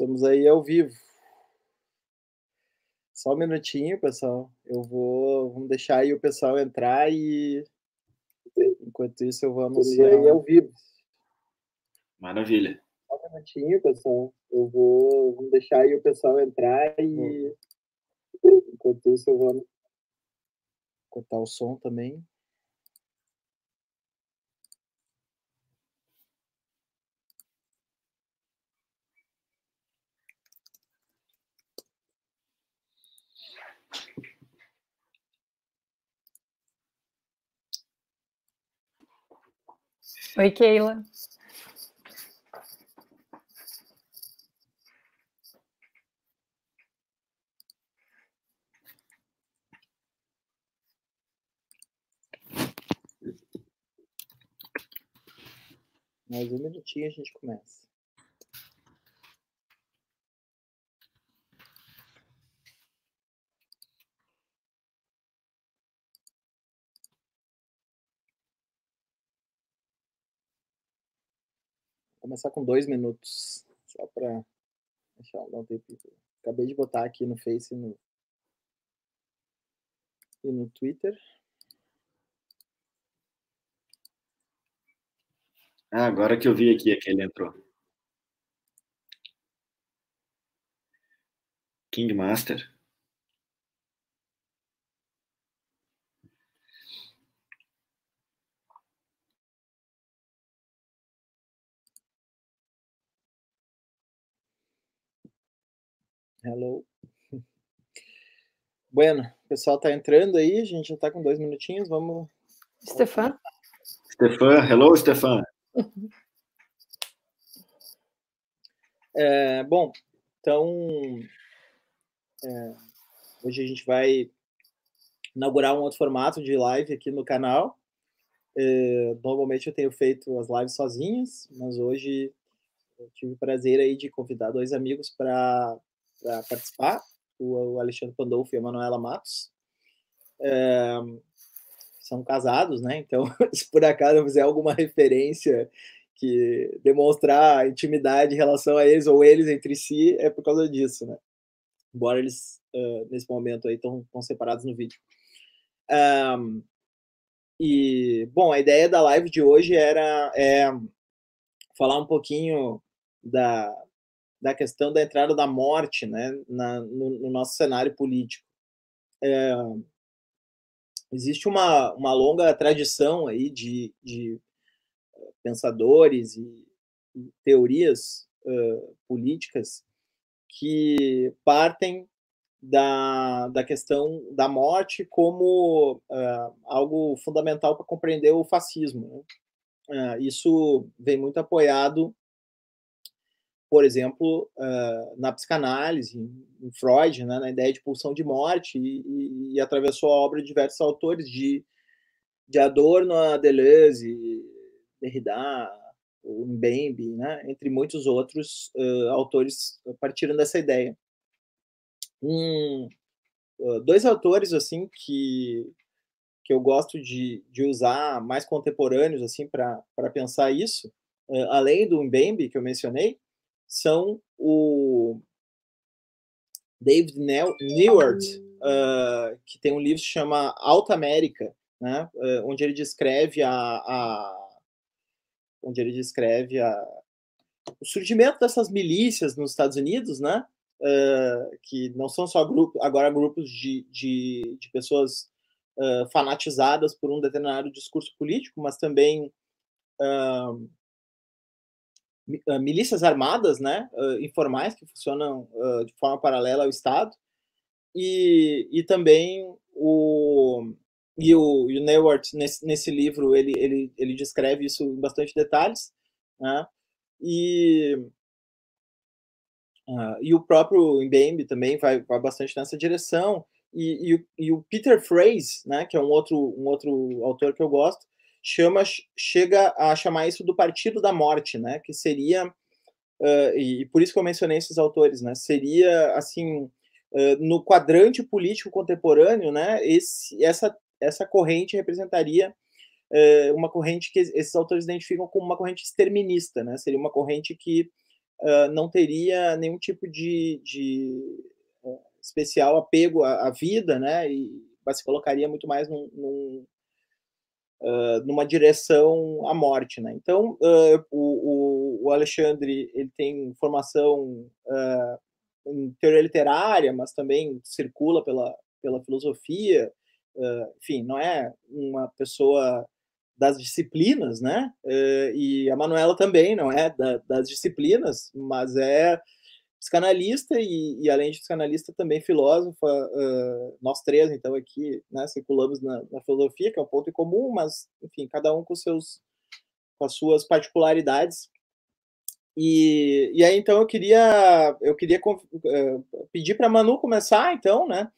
Estamos aí ao vivo. Só um minutinho, pessoal. Eu vou. Vamos deixar aí o pessoal entrar e. Enquanto isso, eu vou anunciar aí ao vivo. Maravilha. Só um minutinho, pessoal. Eu vou. Vamos deixar aí o pessoal entrar e. Enquanto isso, eu vou cortar o som também. Oi, Keila. Mais um minutinho a gente começa. Começar com dois minutos, só para deixar um tempo. Acabei de botar aqui no Face no, e no Twitter. Ah, agora que eu vi aqui que ele entrou. King Master. Hello. Bueno, o pessoal tá entrando aí, a gente já tá com dois minutinhos, vamos. Stefan? Stefan, hello, Stefan. É, bom, então é, hoje a gente vai inaugurar um outro formato de live aqui no canal. É, normalmente eu tenho feito as lives sozinhas, mas hoje eu tive o prazer aí de convidar dois amigos para participar, o Alexandre Pandolfo e a Manuela Matos. É, são casados, né? Então, se por acaso eu fizer alguma referência que demonstrar intimidade em relação a eles ou eles entre si, é por causa disso, né? Embora eles, uh, nesse momento aí, estão separados no vídeo. Um, e, bom, a ideia da live de hoje era é, falar um pouquinho da, da questão da entrada da morte né, na, no, no nosso cenário político. É, existe uma, uma longa tradição aí de, de pensadores e, e teorias uh, políticas que partem da, da questão da morte como uh, algo fundamental para compreender o fascismo. Né? Uh, isso vem muito apoiado, por exemplo, na psicanálise, em Freud, né, na ideia de pulsão de morte, e, e, e atravessou a obra de diversos autores, de, de Adorno a Deleuze, Derrida, o Mbembe, né, entre muitos outros uh, autores partiram dessa ideia. Um, uh, dois autores assim que que eu gosto de, de usar mais contemporâneos assim para pensar isso, uh, além do Mbembe que eu mencionei, são o David Newart, que tem um livro que chama Alta América, né, onde ele descreve a, a onde ele descreve a, o surgimento dessas milícias nos Estados Unidos, né? Uh, que não são só grupos, agora grupos de, de, de pessoas uh, fanatizadas por um determinado discurso político, mas também uh, milícias armadas, né, informais que funcionam de forma paralela ao Estado, e, e também o, e o, e o nesse, nesse livro, ele, ele, ele descreve isso em bastante detalhes, né? E, uh, e o próprio Mbembe também vai, vai bastante nessa direção. E, e, e, o Peter Phrase, né, que é um outro, um outro autor que eu gosto, chama, chega a chamar isso do Partido da Morte, né, que seria uh, e, por isso que eu mencionei esses autores, né? Seria assim uh, no quadrante político contemporâneo, né? Esse, essa essa corrente representaria uh, uma corrente que esses autores identificam como uma corrente exterminista, né? Seria uma corrente que não teria nenhum tipo de, de especial apego à, à, vida, né? E se colocaria muito mais num, num uh, numa direção à morte, né? Então, uh, o, o, Alexandre ele tem formação uh, em teoria literária, mas também circula pela pela filosofia, enfim, não é uma pessoa das disciplinas, né? e a Manuela também não é da, das disciplinas, mas é psicanalista e, e, além de psicanalista, também filósofa. Uh, nós três, então, aqui né, circulamos na, na, filosofia, que é um ponto em comum, mas, enfim, cada um com, seus, com as suas particularidades. E, e aí, então, eu queria, eu queria uh, pedir para Manu começar, então, né,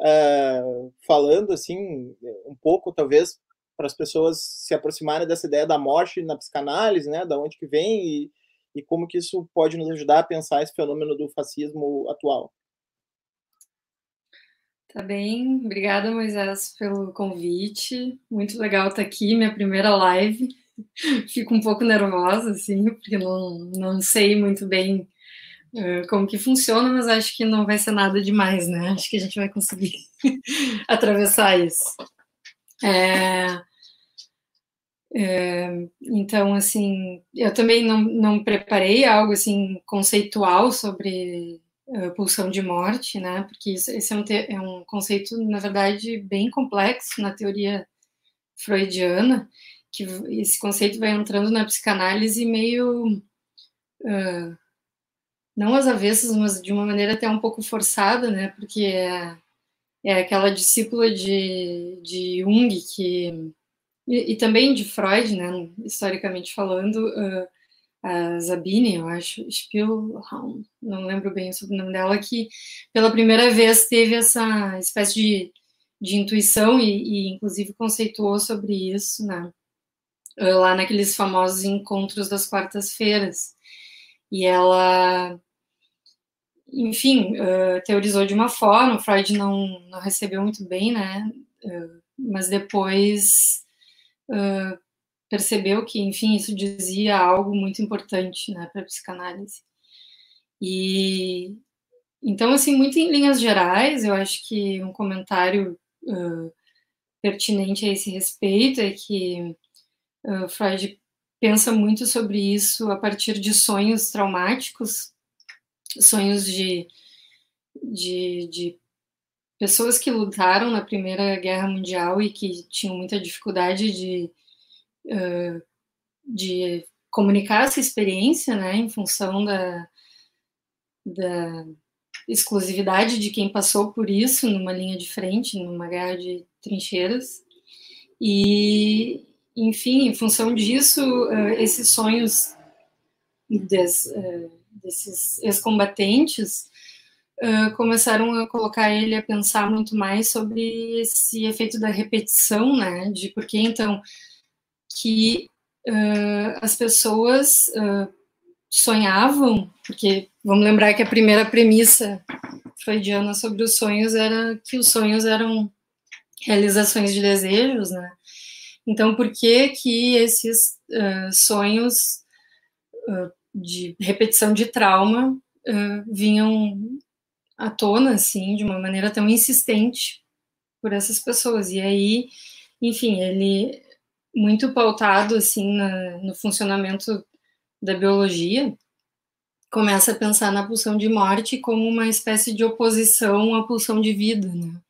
uh, falando, assim, um pouco, talvez, para as pessoas se aproximarem dessa ideia da morte na psicanálise, né, da onde que vem e e como que isso pode nos ajudar a pensar esse fenômeno do fascismo atual. Tá bem, obrigada Moisés pelo convite. Muito legal estar aqui, minha primeira live. Fico um pouco nervosa, assim, porque não, não sei muito bem uh, como que funciona, mas acho que não vai ser nada demais, né? Acho que a gente vai conseguir atravessar isso. É, então, assim, eu também não, não preparei algo assim conceitual sobre uh, pulsão de morte, né? Porque isso, esse é um, é um conceito, na verdade, bem complexo na teoria freudiana, que esse conceito vai entrando na psicanálise meio uh, não às avessas, mas de uma maneira até um pouco forçada, né? Porque é, é aquela discípula de, de Jung que e, e, também de Freud, né, historicamente falando, uh, a Zabine, eu acho, Spielraum, não lembro bem o sobrenome dela, que pela primeira vez teve essa espécie de, de intuição e, e, inclusive, conceituou sobre isso, né, lá naqueles famosos encontros das quartas-feiras. E ela, enfim, uh, teorizou de uma forma, Freud não, não recebeu muito bem, né, uh, mas depois percebeu que, enfim, isso dizia algo muito importante né, para a psicanálise. E então, assim, muito em linhas gerais, eu acho que um comentário uh, pertinente a esse respeito é que uh, Freud pensa muito sobre isso a partir de sonhos traumáticos, sonhos de, de, de pessoas que lutaram na Primeira Guerra Mundial e que tinham muita dificuldade de, uh, de comunicar essa experiência, né, em função da, da exclusividade de quem passou por isso numa linha de frente, numa guerra de trincheiras. E, enfim, em função disso, uh, esses sonhos des, uh, desses ex-combatentes começaram a colocar ele a pensar muito mais sobre esse efeito da repetição, né? De por que então que uh, as pessoas uh, sonhavam, porque vamos lembrar que a primeira premissa freudiana sobre os sonhos era que os sonhos eram realizações de desejos, né? Então, por que que esses uh, sonhos uh, de repetição de trauma uh, vinham à tona, assim, de uma maneira tão insistente por essas pessoas. E aí, enfim, ele muito pautado, assim, na, no funcionamento da biologia, começa a pensar na pulsão de morte como uma espécie de oposição à pulsão de vida, né?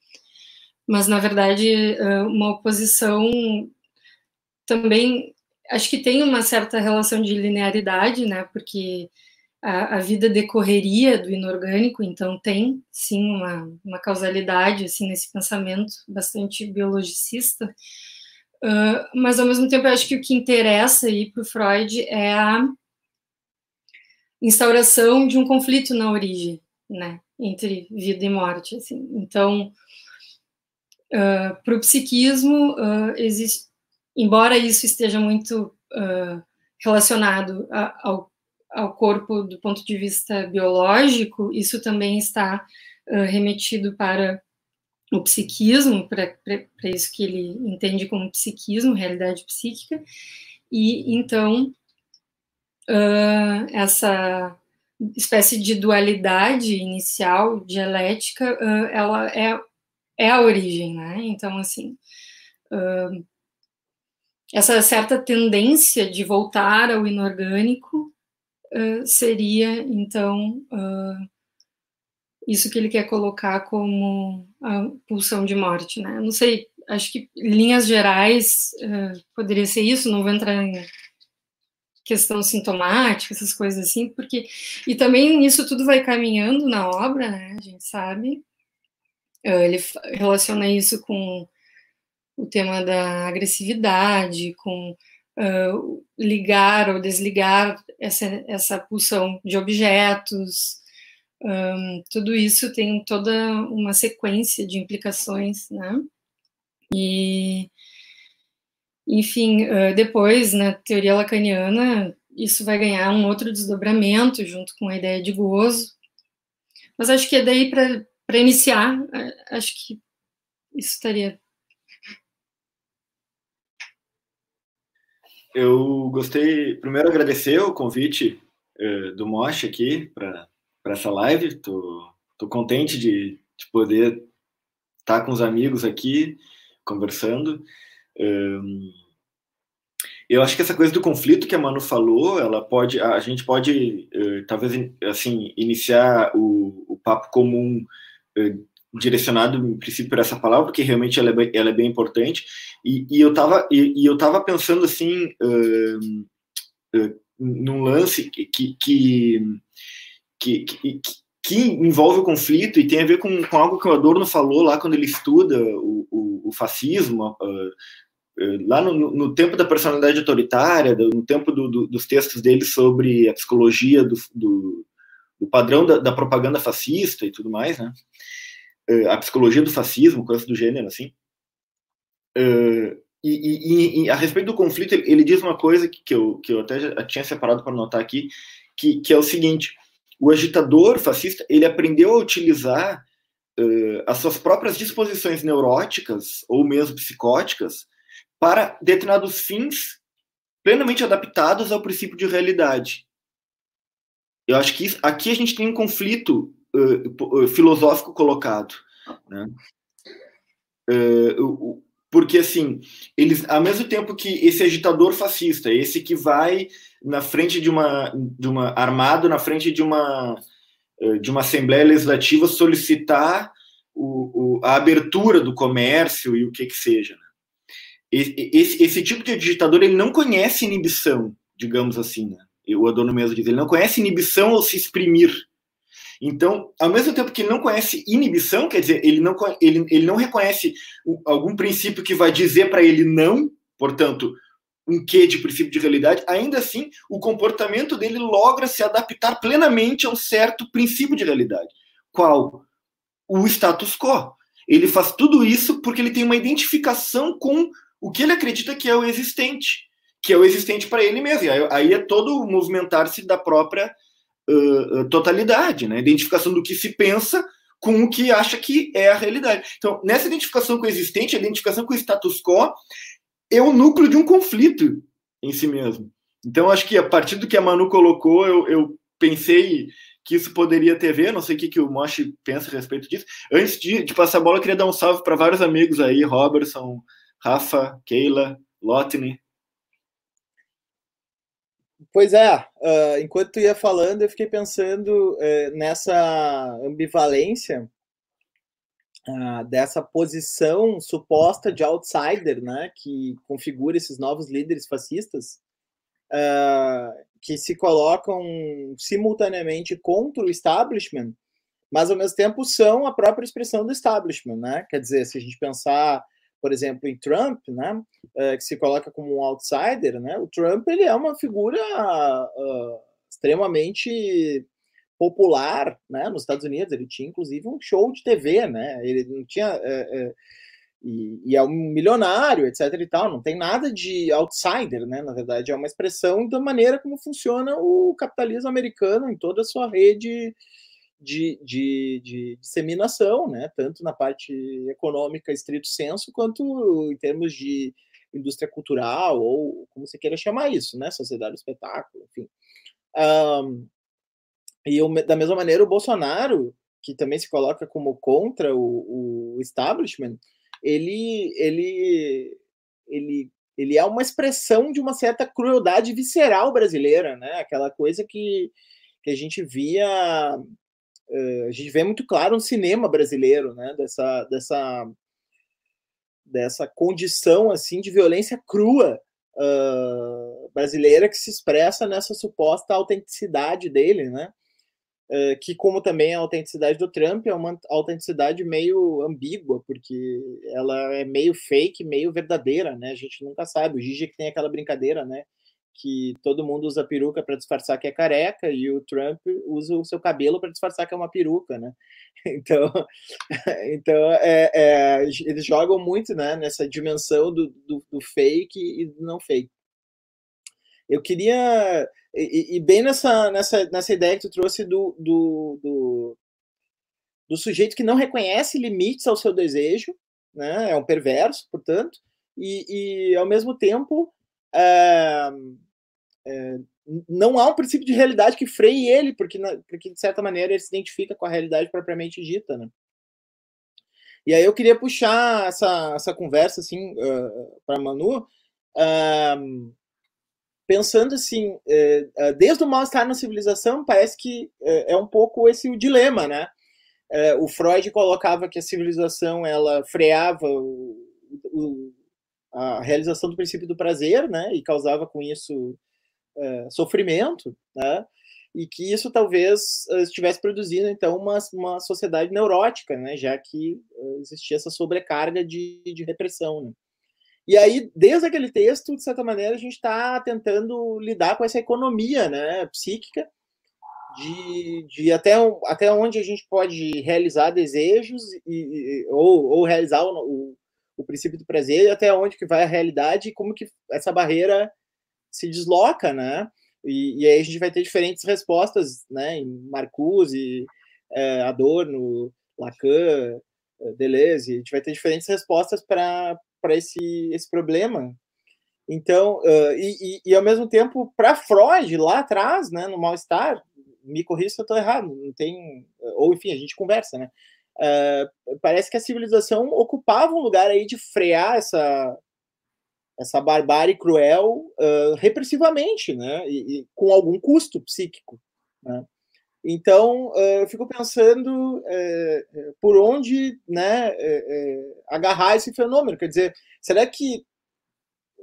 Mas, na verdade, uma oposição também, acho que tem uma certa relação de linearidade, né? Porque a, a, vida decorreria do inorgânico, então tem sim uma, uma causalidade assim nesse pensamento bastante biologicista, uh, mas ao mesmo tempo eu acho que o que interessa aí para o Freud é a instauração de um conflito na origem, né, entre vida e morte, assim. Então, uh, para o psiquismo uh, existe, embora isso esteja muito relacionado a, ao ao corpo do ponto de vista biológico, isso também está uh, remetido para o psiquismo, para isso que ele entende como psiquismo, realidade psíquica, e então uh, essa espécie de dualidade inicial dialética, uh, ela é, é a origem, né? Então, assim, uh, essa certa tendência de voltar ao inorgânico seria, então, isso que ele quer colocar como a pulsão de morte, né? Não sei, acho que linhas gerais uh, poderia ser isso, não vou entrar em questão sintomática, essas coisas assim, porque e também isso tudo vai caminhando na obra, né? A gente sabe. Uh, ele relaciona isso com o tema da agressividade, com ligar ou desligar essa, essa pulsão de objetos, um, tudo isso tem toda uma sequência de implicações, né? E, enfim, uh, depois, na teoria lacaniana, isso vai ganhar um outro desdobramento junto com a ideia de gozo. Mas acho que é daí para iniciar, acho que isso estaria. Eu gostei, primeiro agradecer o convite uh, do Mosh aqui para essa live. Tô, tô contente de, de poder estar tá com os amigos aqui conversando. Um, eu acho que essa coisa do conflito que a Manu falou, ela pode, a gente pode uh, talvez assim iniciar o, o papo comum uh, direcionado em princípio para essa palavra, porque realmente ela é bem, ela é bem importante. E, e eu estava e, e, eu tava pensando assim uh, num lance que, que que, que, que, envolve o conflito e tem a ver com, com, algo que o Adorno falou lá quando ele estuda o, o, o fascismo, uh, uh, lá no, no, tempo da personalidade autoritária, no tempo do, do, dos textos dele sobre a psicologia do, do, do padrão da, da, propaganda fascista e tudo mais, né? Uh, a psicologia do fascismo, coisa do gênero, assim. E, e, e, a respeito do conflito, ele, ele, diz uma coisa que, que, eu, que eu até já tinha separado para anotar aqui, que, que é o seguinte: o agitador fascista ele aprendeu a utilizar uh, as suas próprias disposições neuróticas ou mesmo psicóticas para determinados fins plenamente adaptados ao princípio de realidade. Eu acho que isso, aqui a gente tem um conflito uh, filosófico colocado, né? Uh, porque assim, eles, ao mesmo tempo que esse agitador fascista, esse que vai na frente de uma, de uma armado na frente de uma eh, de uma assembleia legislativa solicitar o, o, a abertura do comércio e o que que seja. Né? Esse, esse, tipo de digitador ele não conhece inibição, digamos assim. Né? O Adorno mesmo diz, ele não conhece inibição ou se exprimir. Então, ao mesmo tempo que ele não conhece inibição, quer dizer, ele não, ele, ele não reconhece algum princípio que vai dizer para ele não, portanto, um quê de princípio de realidade, ainda assim, o comportamento dele logra se adaptar plenamente a um certo princípio de realidade. Qual? O status quo. Ele faz tudo isso porque ele tem uma identificação com o que ele acredita que é o existente, que é o existente para ele mesmo. Aí é todo o movimentar-se da própria uh, totalidade, né? Identificação do que se pensa com o que acha que é a realidade. Então, nessa identificação com o existente, a identificação com o status quo, é o núcleo de um conflito em si mesmo. Então, acho que a partir do que a Manu colocou, eu, eu pensei que isso poderia ter a ver, não sei o que, que o Moshi pensa a respeito disso. Antes de, de passar a bola, eu queria dar um salve para vários amigos aí, Robertson, Rafa, Keila, Lotney. Pois é, uh, enquanto tu ia falando, eu fiquei pensando uh, nessa ambivalência uh, dessa posição suposta de outsider, né, que configura esses novos líderes fascistas, uh, que se colocam simultaneamente contra o establishment, mas ao mesmo tempo são a própria expressão do establishment, né? Quer dizer, se a gente pensar, por exemplo, em Trump, né, uh, que se coloca como um outsider, né? O Trump ele é uma figura extremamente popular, né, nos Estados Unidos. Ele tinha inclusive um show de TV, né? Ele não tinha, é, é, e, e, é um milionário, etc. e tal. Não tem nada de outsider, né? Na verdade, é uma expressão da maneira como funciona o capitalismo americano em toda a sua rede de, de, de disseminação, né? Tanto na parte econômica estrito senso, quanto em termos de indústria cultural, ou como você queira chamar isso, né? Sociedade do espetáculo, enfim. Um, e eu, da mesma maneira, o Bolsonaro, que também se coloca como contra o, o establishment, ele, ele, ele, ele é uma expressão de uma certa crueldade visceral brasileira, né? Aquela coisa que, que a gente via, a gente vê muito claro no cinema brasileiro, né? Dessa, dessa, dessa condição assim de violência crua uh, brasileira que se expressa nessa suposta autenticidade dele, né? Uh, que, como também a autenticidade do Trump, é uma autenticidade meio ambígua, porque ela é meio fake, meio verdadeira, né? A gente nunca sabe. O Gigi que tem aquela brincadeira, né? Que todo mundo usa peruca para disfarçar que é careca e o Trump usa o seu cabelo para disfarçar que é uma peruca, né? Então, então é, é, eles jogam muito né, nessa dimensão do, do, do fake e do não fake. Eu queria. E, e, bem nessa, nessa, nessa ideia que tu trouxe do, do, do, do, sujeito que não reconhece limites ao seu desejo, né? é um perverso, portanto, e, e ao mesmo tempo é, é, não há um princípio de realidade que freie ele, porque, porque de certa maneira ele se identifica com a realidade propriamente dita. Né? E aí eu queria puxar essa, essa conversa assim, uh, para Manu. Uh, pensando assim, é, desde o mal-estar na civilização, parece que é, é um pouco esse o dilema, né? O Freud colocava que a civilização ela freava o, o, a realização do princípio do prazer, né? E causava com isso é, sofrimento, né? E que isso talvez estivesse produzindo então uma, uma sociedade neurótica, né? Já que existia essa sobrecarga de, de repressão. Né? E aí, desde aquele texto, de certa maneira, a gente está tentando lidar com essa economia né, psíquica, de, de até, até onde a gente pode realizar desejos e, ou, ou realizar o, o, o, princípio do prazer, até onde que vai a realidade e como que essa barreira se desloca, né? E, e aí a gente vai ter diferentes respostas, né? Em Marcuse, é, Adorno, Lacan, Deleuze, a gente vai ter diferentes respostas para para esse, esse problema. Então, uh, e, e, e, ao mesmo tempo, para Freud, lá atrás, né, no mal-estar, me corrija se eu estou errado, não tem. Ou enfim, a gente conversa, né? Uh, parece que a civilização ocupava um lugar aí de frear essa, essa barbárie cruel uh, repressivamente, né? E, e, com algum custo psíquico, né? Então, eu fico pensando é, por onde né, é, agarrar esse fenômeno. Quer dizer, será que.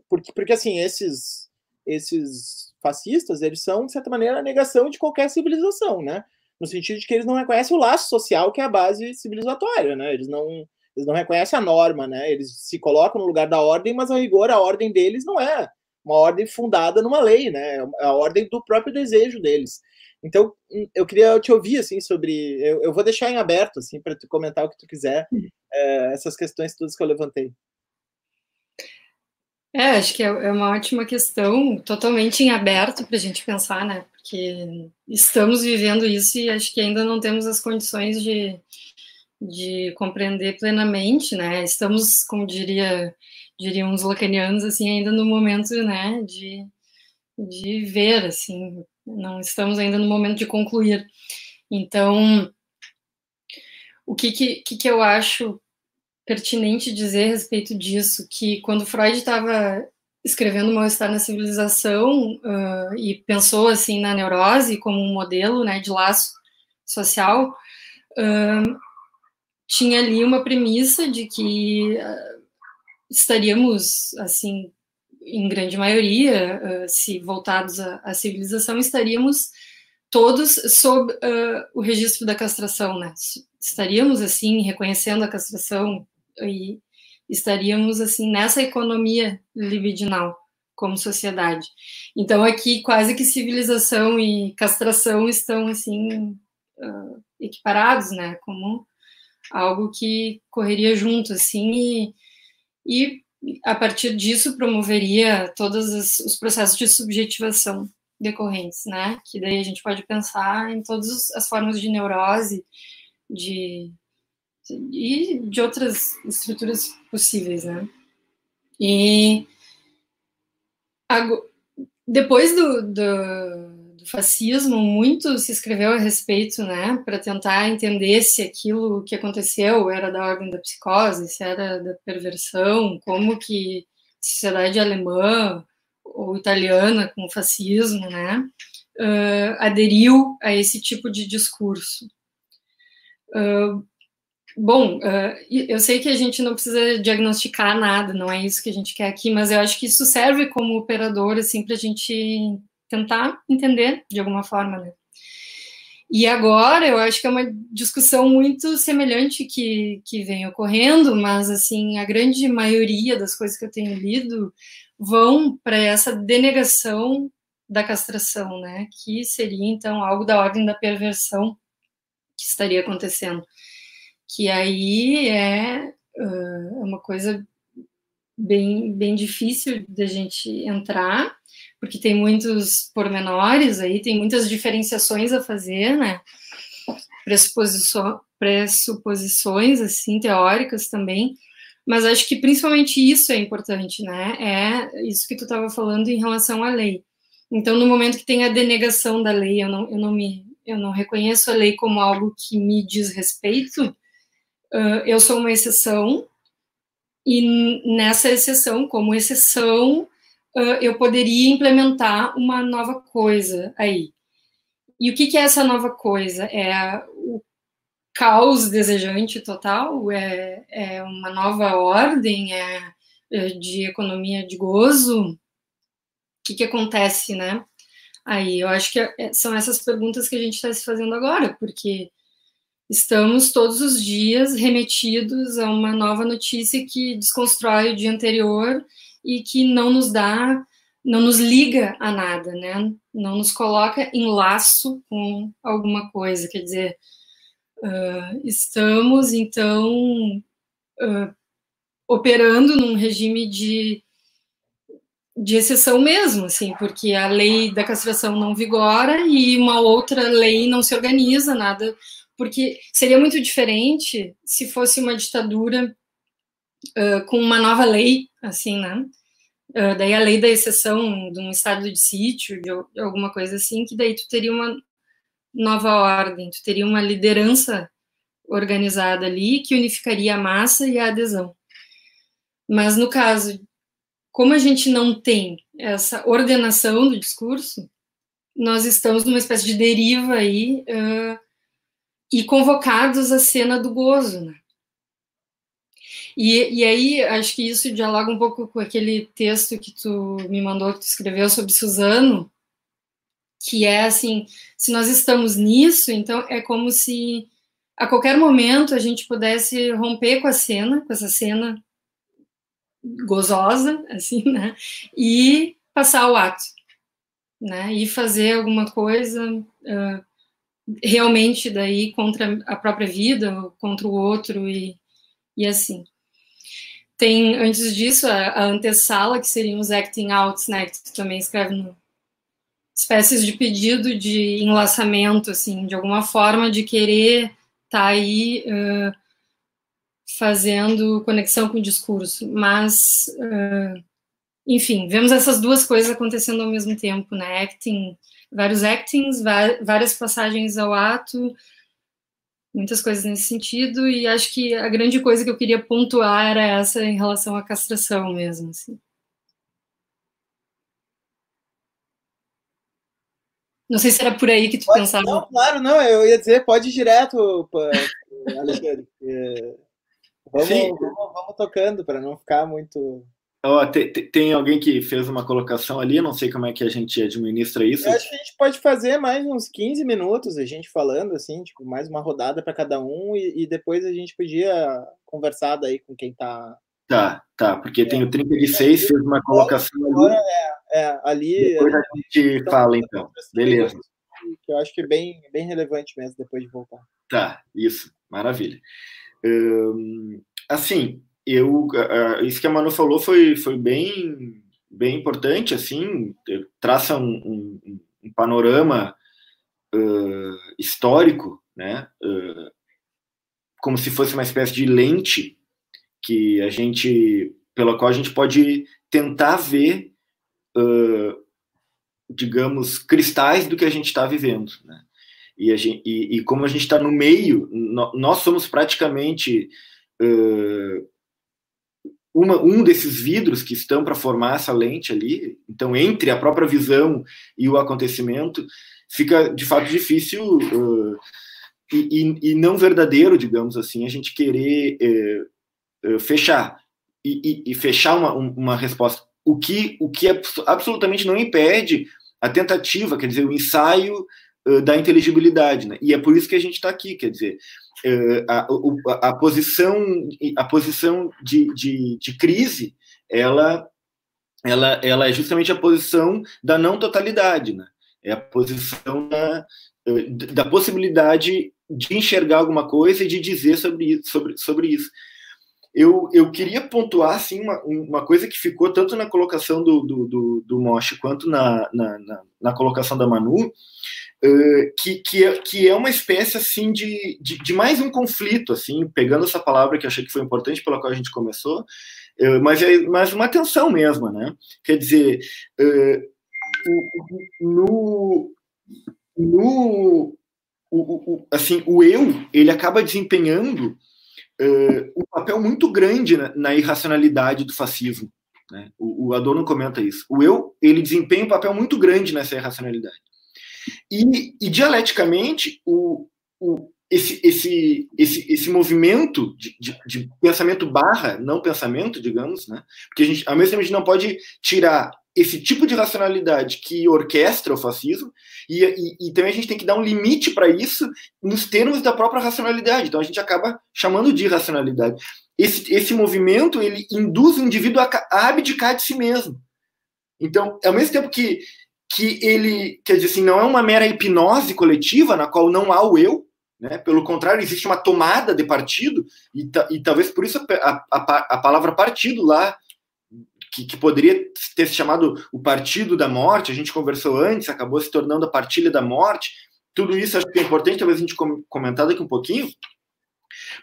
Porque, porque assim, esses, esses fascistas, eles são, de certa maneira, a negação de qualquer civilização, né? No sentido de que eles não reconhecem o laço social que é a base civilizatória, né? Eles não, eles não reconhecem a norma, né? Eles se colocam no lugar da ordem, mas a rigor a ordem deles não é uma ordem fundada numa lei, né? É a ordem do próprio desejo deles. Então, hum, eu queria te ouvir, assim, sobre... Eu, eu vou deixar em aberto, assim, para tu comentar o que tu quiser, é, essas questões todas que eu levantei. É, acho que é, é uma ótima questão, totalmente em aberto para a gente pensar, né? Porque estamos vivendo isso e acho que ainda não temos as condições de, de compreender plenamente, né? Estamos, como diria, diriam os lacanianos, assim, ainda no momento, né, de, de ver, assim, não estamos ainda no momento de concluir. Então, o que, que, que eu acho pertinente dizer a respeito disso? Que quando Freud estava escrevendo Mal-Estar na Civilização uh, e pensou assim na neurose como um modelo né, de laço social, uh, tinha ali uma premissa de que uh, estaríamos assim em grande maioria, uh, se voltados à, civilização, estaríamos todos sob uh, o registro da castração, né? Estaríamos assim reconhecendo a castração e estaríamos assim nessa economia libidinal como sociedade. Então aqui quase que civilização e castração estão assim equiparados, né? Como algo que correria junto, assim, e, e a partir disso promoveria todos os processos de subjetivação decorrentes, né? Que daí a gente pode pensar em todas as formas de neurose, de e de outras estruturas possíveis, né? E depois do, do, do, fascismo, muito se escreveu a respeito, né, para tentar entender se aquilo que aconteceu era da ordem da psicose, se era da perversão, como que sociedade alemã ou italiana com o fascismo, né, uh, aderiu a esse tipo de discurso. Uh, Bom, eu sei que a gente não precisa diagnosticar nada, não é isso que a gente quer aqui, mas eu acho que isso serve como operador, assim, para a gente tentar entender de alguma forma, né? E agora eu acho que é uma discussão muito semelhante que, que vem ocorrendo, mas assim, a grande maioria das coisas que eu tenho lido vão para essa denegação da castração, né? Que seria então algo da ordem da perversão que estaria acontecendo que aí é uh, uma coisa bem, bem difícil da gente entrar, porque tem muitos pormenores aí, tem muitas diferenciações a fazer, né? Pressuposições, assim, teóricas também, mas acho que principalmente isso é importante, né? É isso que tu estava falando em relação à lei. Então, no momento que tem a denegação da lei, eu não, eu não me eu não reconheço a lei como algo que me diz respeito, uh, eu sou uma exceção, e nessa exceção, como exceção, eu poderia implementar uma nova coisa aí. E o que, que é essa nova coisa? É o caos desejante total? É, é uma nova ordem? É, é de economia de gozo? O que, que acontece, né? Aí eu acho que é, são essas perguntas que a gente está se fazendo agora, porque estamos todos os dias remetidos a uma nova notícia que desconstrói o dia anterior e que não nos dá, não nos liga a nada, né? Não nos coloca em laço com alguma coisa. Quer dizer, uh, estamos então uh, operando num regime de de exceção mesmo, assim, porque a lei da castração não vigora e uma outra lei não se organiza, nada porque seria muito diferente se fosse uma ditadura uh, com uma nova lei, assim, né? Uh, daí a lei da exceção de um estado de sítio, de, de alguma coisa assim, que daí tu teria uma nova ordem, tu teria uma liderança organizada ali que unificaria a massa e a adesão. Mas no caso, como a gente não tem essa ordenação do discurso, nós estamos numa espécie de deriva aí uh, e convocados à cena do gozo, né? E, e aí, acho que isso dialoga um pouco com aquele texto que tu me mandou, que tu escreveu sobre Suzano, que é assim, se nós estamos nisso, então é como se a qualquer momento a gente pudesse romper com a cena, com essa cena gozosa, assim, né, e passar o ato, né, e fazer alguma coisa uh, realmente daí contra a própria vida, contra o outro e, e assim. Tem, antes disso, a, a antessala, que seriam os acting outs, né, que tu também escreve no espécies de pedido de enlaçamento, assim, de alguma forma de querer estar tá aí uh, fazendo conexão com o discurso, mas, uh, enfim, vemos essas duas coisas acontecendo ao mesmo tempo, né, acting vários actings, várias passagens ao ato, muitas coisas nesse sentido, e acho que a grande coisa que eu queria pontuar era essa em relação à castração mesmo, assim. Não sei se era por aí que tu pode, pensava. Não, claro, não, eu ia dizer, pode ir direto, Alexandre. Vamos, vamos, vamos tocando para não ficar muito Oh, tem, tem, alguém que fez uma colocação ali, não sei como é que a gente administra isso. Eu acho que a gente pode fazer mais uns 15 minutos, a gente falando, assim, tipo, mais uma rodada para cada um, e, e, depois a gente podia conversar daí com quem tá. Tá, tá, porque é. tem o 36, fez uma colocação agora, ali. É, é, ali. Depois a gente então, fala, então. Beleza. Que eu acho que é bem, bem relevante mesmo depois de voltar. Tá, isso, maravilha. Um, assim, eu, uh, isso que a Manu falou foi, foi bem, bem importante, assim, traça um, um, um panorama uh, histórico, né, uh, como se fosse uma espécie de lente que a gente, pela qual a gente pode tentar ver, digamos, cristais do que a gente está vivendo, né, e, gente, e, e, como a gente está no meio, nós somos praticamente uh, uma, um desses vidros que estão para formar essa lente ali. Então, entre a própria visão e o acontecimento, fica de fato difícil uh, e, e, não verdadeiro, digamos assim, a gente querer uh, fechar e, e, fechar uma, uma resposta. O que, o que absolutamente não impede a tentativa, quer dizer, o ensaio da inteligibilidade, né? E é por isso que a gente está aqui, quer dizer, a, a, a, posição a posição de, de, de, crise, ela, ela, ela é justamente a posição da não totalidade, né? É a posição da, da possibilidade de enxergar alguma coisa e de dizer sobre, sobre, sobre isso. Eu, eu queria pontuar assim, uma, uma coisa que ficou tanto na colocação do, do, do, do Moshi quanto na, na, na, na colocação da Manu, que, que, é, que é uma espécie assim de, de, de, mais um conflito, assim, pegando essa palavra que achei que foi importante pela qual a gente começou, uh, mas é mais uma tensão mesmo, né? Quer dizer, no, no o, o, assim, o eu ele acaba desempenhando um papel muito grande na, na irracionalidade do fascismo. Né? O, o Adorno comenta isso. O eu ele desempenha um papel muito grande nessa irracionalidade. E, e dialeticamente, o, o, esse, esse, esse, esse movimento de, de, de, pensamento barra, não pensamento, digamos, né? porque a gente, ao mesmo tempo a gente não pode tirar esse tipo de racionalidade que orquestra o fascismo, e, e, e também a gente tem que dar um limite para isso nos termos da própria racionalidade. Então a gente acaba chamando de racionalidade. Esse, esse movimento ele induz o indivíduo a, a abdicar de si mesmo. Então, ao mesmo tempo que que ele, quer dizer assim, não é uma mera hipnose coletiva na qual não há o eu, né? pelo contrário, existe uma tomada de partido, e, e talvez por isso a, a, a palavra partido lá, que, que, poderia ter se chamado o partido da morte, a gente conversou antes, acabou se tornando a partilha da morte, tudo isso acho que é importante, talvez a gente comentar daqui um pouquinho,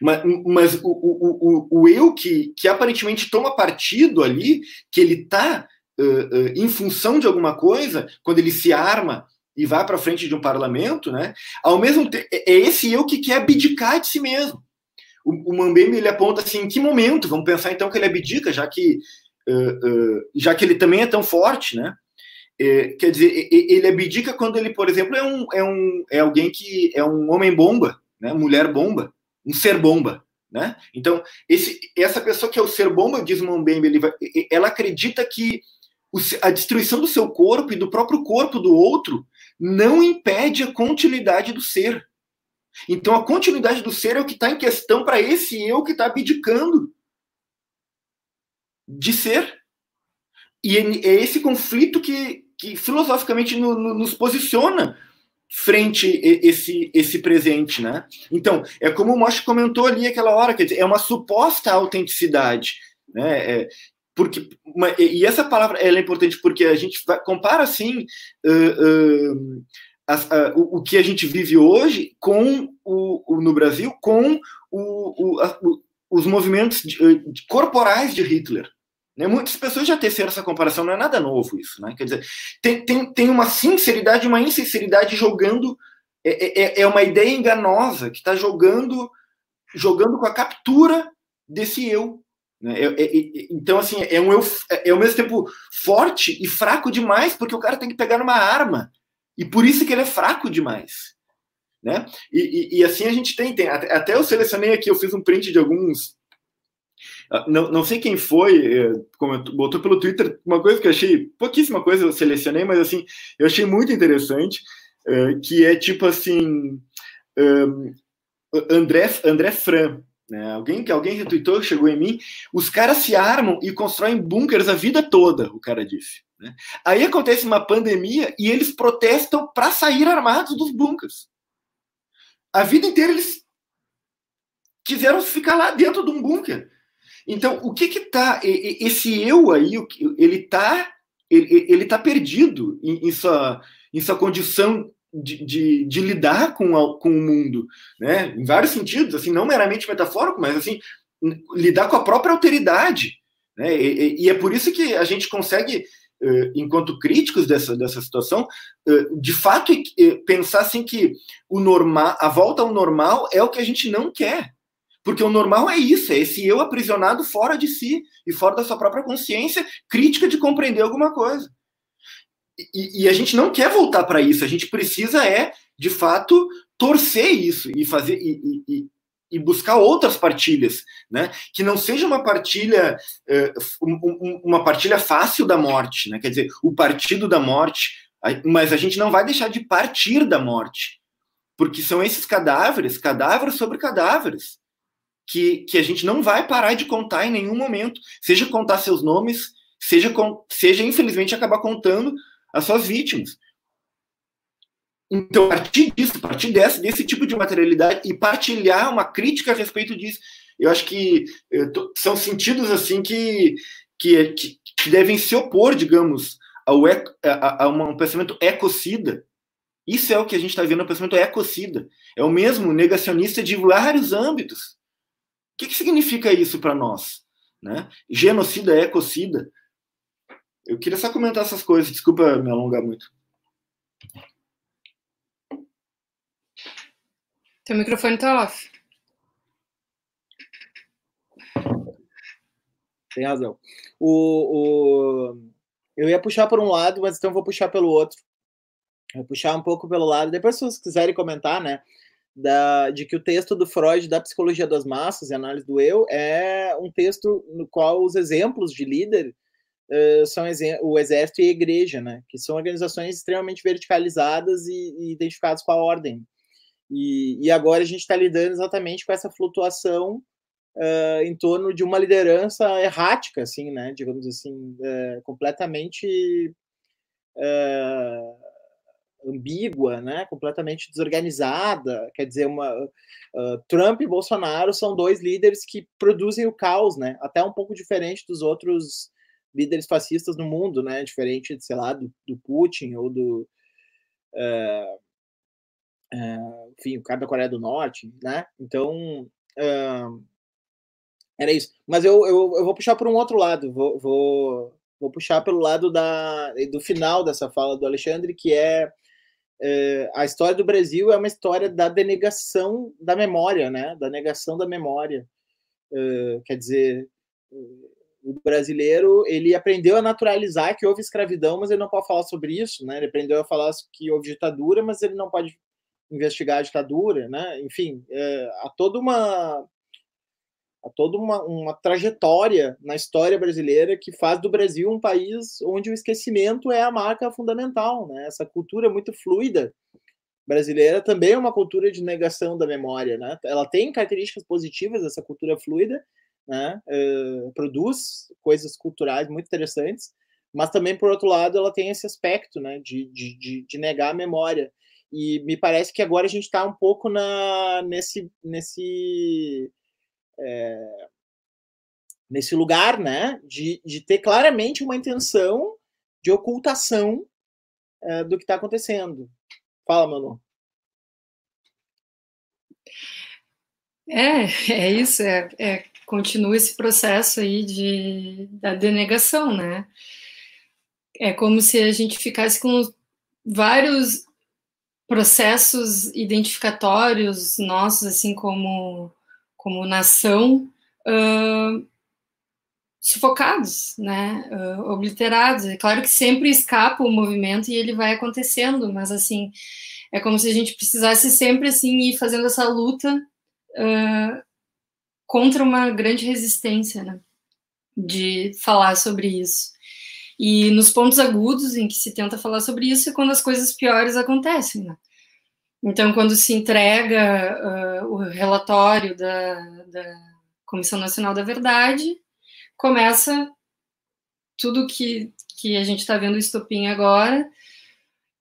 mas, mas o, o, o, o eu que, que aparentemente toma partido ali, que ele está uh, em função de alguma coisa, quando ele se arma e vai para frente de um parlamento, né? Ao mesmo tempo, é, é esse eu que quer abdicar de si mesmo. O, o Mambembe ele aponta assim, em que momento? Vamos pensar então que ele abdica, já que uh, já que ele também é tão forte, né? quer dizer, ele abdica quando ele, por exemplo, é um, é um é alguém que é um homem bomba, né? Mulher bomba, um ser bomba. Né? Então, esse, essa pessoa que é o ser bomba, diz Mbembe, ele vai, ela acredita que a destruição do seu corpo e do próprio corpo do outro não impede a continuidade do ser. Então, a continuidade do ser é o que está em questão para esse eu que está abdicando de ser. E é, é esse conflito que, que filosoficamente no, no, nos posiciona frente esse esse presente, né? Então, é como o Mosh comentou ali aquela hora, quer dizer, é uma suposta autenticidade, né? É, porque e essa palavra ela é importante porque a gente compara assim uh, uh, o, o, que a gente vive hoje com o, o no Brasil com o, a, os movimentos de, de, corporais de Hitler. Né? Muitas pessoas já teceram essa comparação, não é nada novo isso, né? Quer dizer, tem, tem, tem uma sinceridade, uma insinceridade jogando é, é, é uma ideia enganosa que está jogando jogando com a captura desse eu? É, é, é, então, assim, é, um, é, é ao mesmo tempo forte e fraco demais, porque o cara tem que pegar numa arma. E por isso que ele é fraco demais. Né? E, e, e assim a gente tem, tem. Até eu selecionei aqui, eu fiz um print de alguns. Ah, não, não sei quem foi, comentou, botou pelo Twitter uma coisa que eu achei, pouquíssima coisa eu selecionei, mas assim, eu achei muito interessante, que é tipo assim, André, André Fran, né? Alguém que alguém retweetou, chegou em mim. Os caras se armam e constroem bunkers a vida toda, o cara disse. Né? Aí acontece uma pandemia e eles protestam para sair armados dos bunkers. A vida inteira eles quiseram ficar lá dentro de um bunker. Então, o que que tá esse eu aí, ele tá ele, ele tá perdido em, em sua em sua condição de, de, de, lidar com, a, com o mundo, né? Em vários sentidos, assim, não meramente metafórico, mas assim lidar com a própria alteridade, né? E, e é por isso que a gente consegue, enquanto críticos dessa, dessa situação, de fato pensar assim que o normal, a volta ao normal é o que a gente não quer, porque o normal é isso, é esse eu aprisionado fora de si e fora da sua própria consciência crítica de compreender alguma coisa. E, e a gente não quer voltar para isso, a gente precisa é, de fato, torcer isso e fazer e, e, e buscar outras partilhas, né? Que não seja uma partilha uh, uma partilha fácil da morte, né? Quer dizer, o partido da morte, mas a gente não vai deixar de partir da morte, porque são esses cadáveres, cadáveres sobre cadáveres, que, que a gente não vai parar de contar em nenhum momento, seja contar seus nomes, seja, seja infelizmente acabar contando as suas vítimas. Então, a partir disso, a partir desse, desse tipo de materialidade e partilhar uma crítica a respeito disso, eu acho que eu tô, são sentidos assim que, que, que, devem se opor, digamos, ao eco, a, a, um pensamento ecocida. Isso é o que a gente está vendo, o pensamento ecocida. É o mesmo negacionista de vários âmbitos. O que, que significa isso para nós? Né? Genocida, ecocida. Eu queria só comentar essas coisas, desculpa me alongar muito. Teu microfone está off. Tem razão. O, o, eu ia puxar por um lado, mas então vou puxar pelo outro. Vou puxar um pouco pelo lado. Depois, se vocês quiserem comentar, né? Da, de que o texto do Freud da psicologia das massas e análise do eu é um texto no qual os exemplos de líder uh, são o exército e a igreja, né? Que são organizações extremamente verticalizadas e, e identificadas com a ordem. E, e agora a gente está lidando exatamente com essa flutuação uh, em torno de uma liderança errática, assim, né? Digamos assim, uh, completamente uh, ambígua, né? Completamente desorganizada. Quer dizer, uma Trump e Bolsonaro são dois líderes que produzem o caos, né? Até um pouco diferente dos outros líderes fascistas no mundo, né? Diferente, sei lá, do, do Putin ou do uh, uh, enfim, o cara da Coreia do Norte, né? Então, uh, era isso. Mas eu, eu, eu, vou puxar por um outro lado, vou, vou, vou puxar pelo lado da, do final dessa fala do Alexandre, que é a história do Brasil é uma história da denegação da memória, né? Da negação da memória. quer dizer, o brasileiro ele aprendeu a naturalizar que houve escravidão, mas ele não pode falar sobre isso, né? Ele aprendeu a falar que houve ditadura, mas ele não pode investigar a ditadura, né? Enfim, é, há toda uma há toda uma, uma trajetória na história brasileira que faz do Brasil um país onde o esquecimento é a marca fundamental, né? Essa cultura muito fluida brasileira também é uma cultura de negação da memória, né? Ela tem características positivas essa cultura fluida, né? Uh, produz coisas culturais muito interessantes, mas também por outro lado ela tem esse aspecto, né? De, de, de negar a memória e me parece que agora a gente está um pouco na, nesse, nesse, é, nesse lugar, né, de, de ter claramente uma intenção de ocultação é, do que está acontecendo. Fala, Manu. É, é isso, é, é, continua esse processo aí de, da denegação, né? É como se a gente ficasse com vários processos identificatórios nossos, assim como, como nação, uh, sufocados, né, uh, obliterados. É claro que sempre escapa o movimento e ele vai acontecendo, mas assim é como se a gente precisasse sempre assim ir fazendo essa luta uh, contra uma grande resistência, né, de falar sobre isso. E nos pontos agudos em que se tenta falar sobre isso é quando as coisas piores acontecem, né? Então, quando se entrega uh, o relatório da, da, Comissão Nacional da Verdade, começa tudo que, que a gente está vendo o estopim agora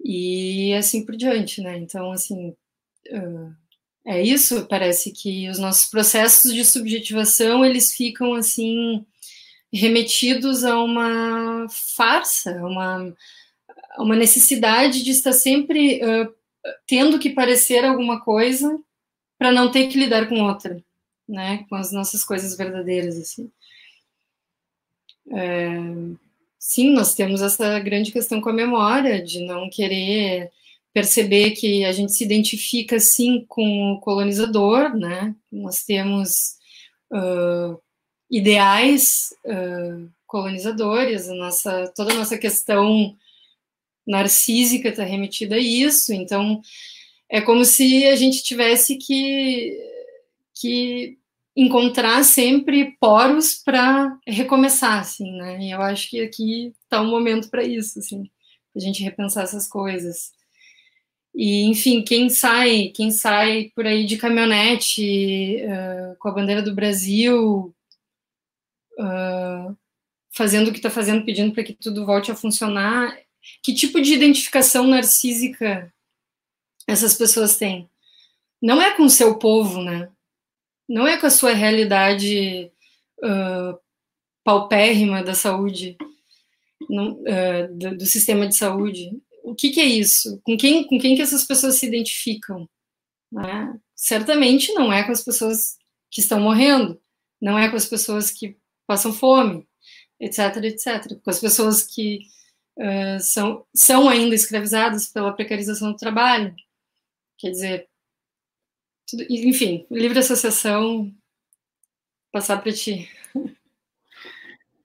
e assim por diante, né? Então, assim, uh, é isso, parece que os nossos processos de subjetivação, eles ficam assim remetidos a uma farsa, uma uma necessidade de estar sempre uh, tendo que parecer alguma coisa para não ter que lidar com outra, né? Com as nossas coisas verdadeiras, assim. É, sim, nós temos essa grande questão com a memória, de não querer perceber que a gente se identifica, sim, com o colonizador, né? Nós temos uh, ideais uh, colonizadores, a nossa, toda a nossa questão narcísica está remetida a isso, então é como se a gente tivesse que, que encontrar sempre poros para recomeçar, assim, né? E eu acho que aqui está um momento para isso, assim, a gente repensar essas coisas. E, enfim, quem sai, quem sai por aí de caminhonete uh, com a bandeira do Brasil, uh, fazendo o que está fazendo, pedindo para que tudo volte a funcionar, que tipo de identificação narcísica essas pessoas têm? Não é com o seu povo, né? Não é com a sua realidade uh, paupérrima da saúde, não, uh, do, do, sistema de saúde. O que, que, é isso? Com quem, com quem que essas pessoas se identificam? Né? Certamente não é com as pessoas que estão morrendo, não é com as pessoas que passam fome, etc, etc. Com as pessoas que uh, são, são ainda escravizadas pela precarização do trabalho. Quer dizer, tudo, enfim, livre associação, passar para ti.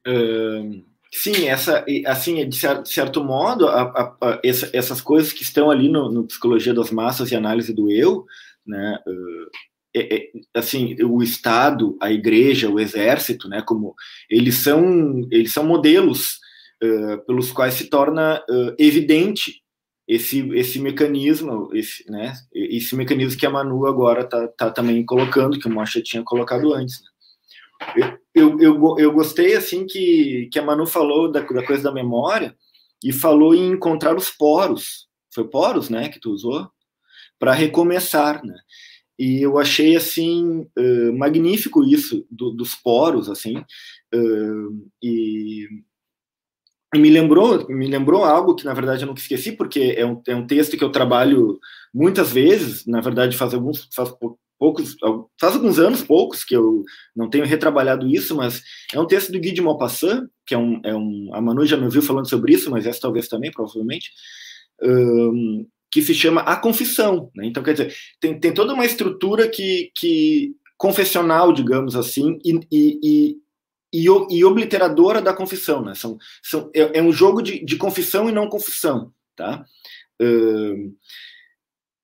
Uh, sim, essa, assim, de certo modo, a, a, a, essa, essas coisas que estão ali no, no, Psicologia das Massas e Análise do Eu, né, uh, é, é, assim, o Estado, a Igreja, o Exército, né, como eles são, eles são modelos uh, pelos quais se torna uh, evidente esse, esse mecanismo, esse, né, esse mecanismo que a Manu agora está tá também colocando, que o Mocha tinha colocado antes. Né. Eu, eu, eu, gostei, assim, que, que a Manu falou da, da coisa da memória e falou em encontrar os poros. Foi poros, né, que tu usou? Para recomeçar, né? E eu achei, assim, uh, magnífico isso, do, dos poros, assim, uh, e e me lembrou, me lembrou algo que na verdade eu nunca esqueci, porque é um, é um texto que eu trabalho muitas vezes, na verdade faz alguns faz poucos, faz alguns anos poucos que eu não tenho retrabalhado isso, mas é um texto do Guy de Maupassant, que é um, é um a Manu já me ouviu falando sobre isso, mas essa talvez também, provavelmente, um, que se chama A Confissão, né? Então, quer dizer, tem, tem toda uma estrutura que, que confessional, digamos assim, e, e, e, e obliteradora da confissão, né? São, são, é, é um jogo de, de, confissão e não confissão, tá?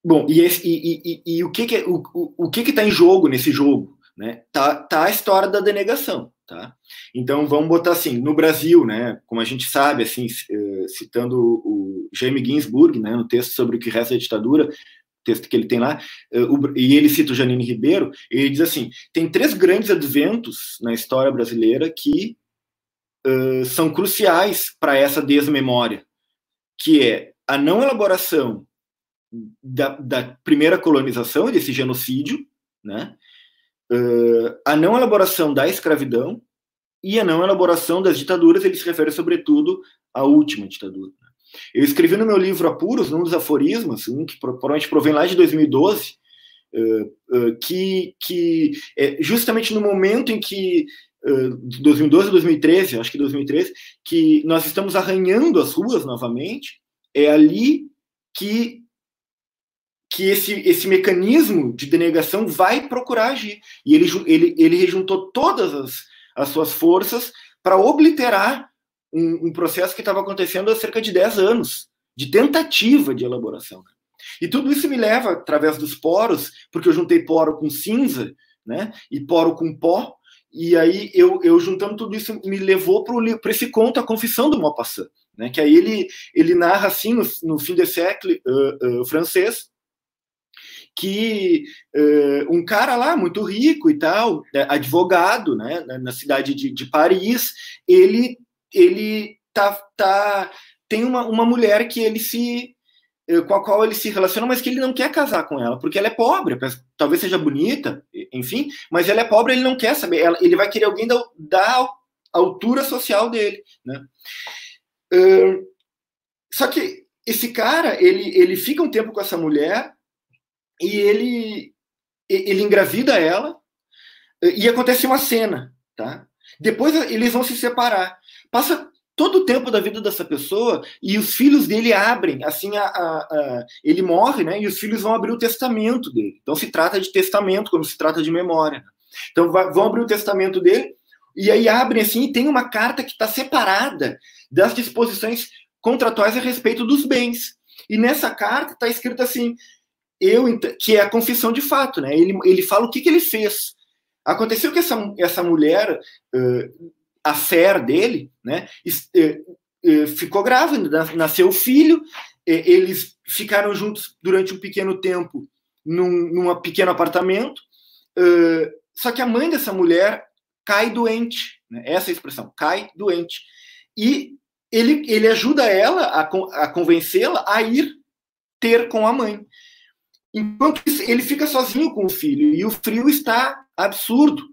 Bom, e, esse, e, e, o que que é, o, o, que que está em jogo nesse jogo, né? Tá, tá a história da denegação, tá? Então vamos botar assim, no Brasil, né? Como a gente sabe, assim, uh, citando o Jaime Ginsburg, né? No texto sobre o que resta da ditadura, texto que ele tem lá, eh, e ele cita o Janine Ribeiro, ele diz assim: tem três grandes adventos na história brasileira que uh, são cruciais para essa desmemória, que é a não elaboração da, da primeira colonização, desse genocídio, né? Uh, a não elaboração da escravidão e a não elaboração das ditaduras, ele se refere sobretudo à última ditadura. Eu escrevi no meu livro Apuros, num dos aforismos, um que provavelmente provém lá de 2012, uh, uh, que, que é justamente no momento em que, uh, de 2012 a 2013, acho que 2013, que nós estamos arranhando as ruas novamente, é ali que que esse, esse mecanismo de denegação vai procurar agir. E ele, ele, ele rejuntou todas as, as suas forças para obliterar um, um processo que estava acontecendo há cerca de 10 anos, de tentativa de elaboração. E tudo isso me leva, através dos poros, porque eu juntei poro com cinza, né, e poro com pó, e aí eu, eu juntando tudo isso me levou para esse conto, a Confissão do Maupassant, né, que aí ele, ele narra assim, no, no fim do século uh, uh, francês, que uh, um cara lá muito rico e tal, né, advogado, né, na cidade de, de Paris, ele ele tá, tá tem uma, uma mulher que ele se eh, com a qual ele se relaciona, mas que ele não quer casar com ela, porque ela é pobre, talvez seja bonita, enfim, mas ela é pobre, ele não quer saber, ele vai querer alguém da, da altura social dele, né? Uh, só que esse cara, ele, ele fica um tempo com essa mulher e ele, ele engravida ela e acontece uma cena, tá? Depois eles vão se separar. Passa todo o tempo da vida dessa pessoa e os filhos dele abrem, assim, a, a, a, ele morre, né? E os filhos vão abrir o testamento dele. Então se trata de testamento, como se trata de memória. Então vão abrir o testamento dele e aí abrem assim e tem uma carta que está separada das disposições contratuais a respeito dos bens. E nessa carta está escrito assim, eu que é a confissão de fato, né? Ele, ele fala o que, que ele fez. Aconteceu que essa, essa mulher uh, a fé dele, né, ficou grávida, nasceu o filho, eles ficaram juntos durante um pequeno tempo num, num pequeno apartamento, só que a mãe dessa mulher cai doente, né, essa é a expressão, cai doente, e ele, ele ajuda ela a, a convencê-la a ir ter com a mãe. Enquanto ele fica sozinho com o filho e o frio está absurdo.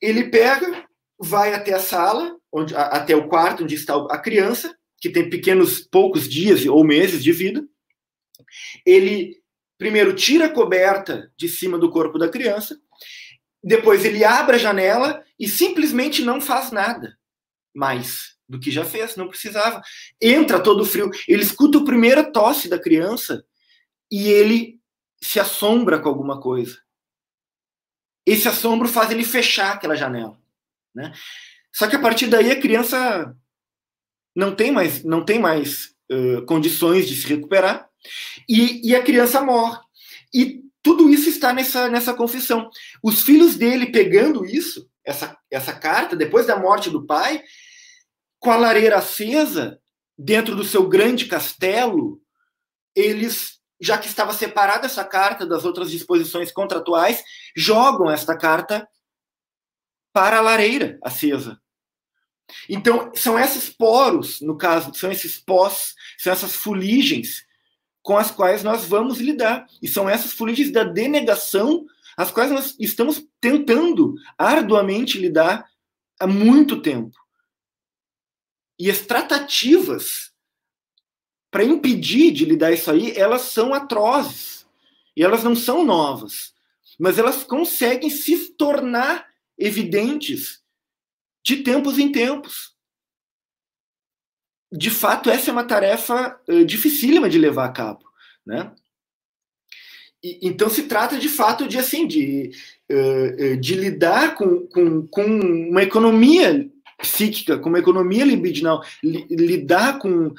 Ele pega vai até a sala, onde, até o quarto onde está a criança, que tem pequenos poucos dias ou meses de vida. Ele primeiro tira a coberta de cima do corpo da criança, depois ele abre a janela e simplesmente não faz nada mais do que já fez, não precisava. Entra todo frio, ele escuta a primeira tosse da criança e ele se assombra com alguma coisa. Esse assombro faz ele fechar aquela janela. Né? Só que a partir daí a criança não tem mais, não tem mais uh, condições de se recuperar e, e a criança morre. E tudo isso está nessa, nessa confissão. Os filhos dele pegando isso, essa, essa carta, depois da morte do pai, com a lareira acesa, dentro do seu grande castelo, eles, já que estava separada essa carta das outras disposições contratuais, jogam esta carta para a lareira acesa. Então, são esses poros, no caso, são esses pós, são essas fuligens com as quais nós vamos lidar. E são essas fuligens da denegação, as quais nós estamos tentando arduamente lidar há muito tempo. E as tratativas para impedir de lidar isso aí, elas são atrozes. E elas não são novas. Mas elas conseguem se tornar evidentes de tempos em tempos. De fato, essa é uma tarefa uh, dificílima de levar a cabo, né? E, então se trata de fato de assim de, uh, de lidar com, com, com uma economia psíquica, com uma economia libidinal, li, lidar com,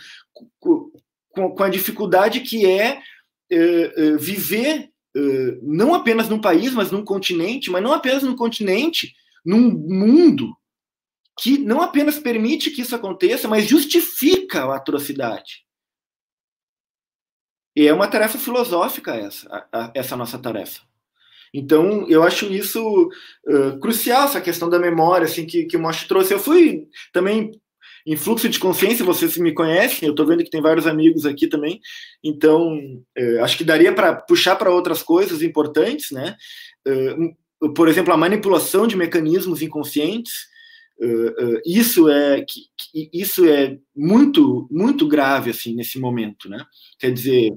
com, com, a dificuldade que é uh, viver uh, não apenas num país, mas num continente, mas não apenas num continente, num mundo que não apenas permite que isso aconteça, mas justifica a atrocidade. E é uma tarefa filosófica essa, a, a, essa nossa tarefa. Então, eu acho isso uh, crucial, essa questão da memória, assim, que, que o Mosh trouxe. Eu fui também em fluxo de consciência, vocês me conhecem, eu estou vendo que tem vários amigos aqui também, então é, acho que daria para puxar para outras coisas importantes, né? É, por exemplo, a manipulação de mecanismos inconscientes, é, isso é isso é muito muito grave assim nesse momento, né? Quer dizer,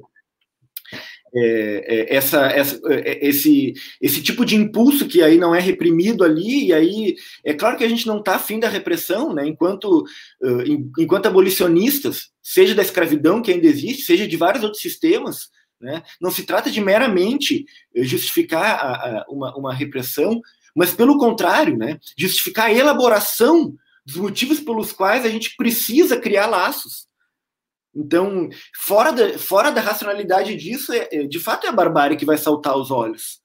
é, é, essa, essa, é, esse, esse tipo de impulso que aí não é reprimido ali, e aí é claro que a gente não está afim da repressão, né? enquanto, uh, enquanto abolicionistas, seja da escravidão que ainda existe, seja de vários outros sistemas, né? não se trata de meramente justificar a, a, uma, uma repressão, mas pelo contrário, né? justificar a elaboração dos motivos pelos quais a gente precisa criar laços então, fora da, fora da racionalidade disso, é, é, de fato é a barbárie que vai saltar aos olhos.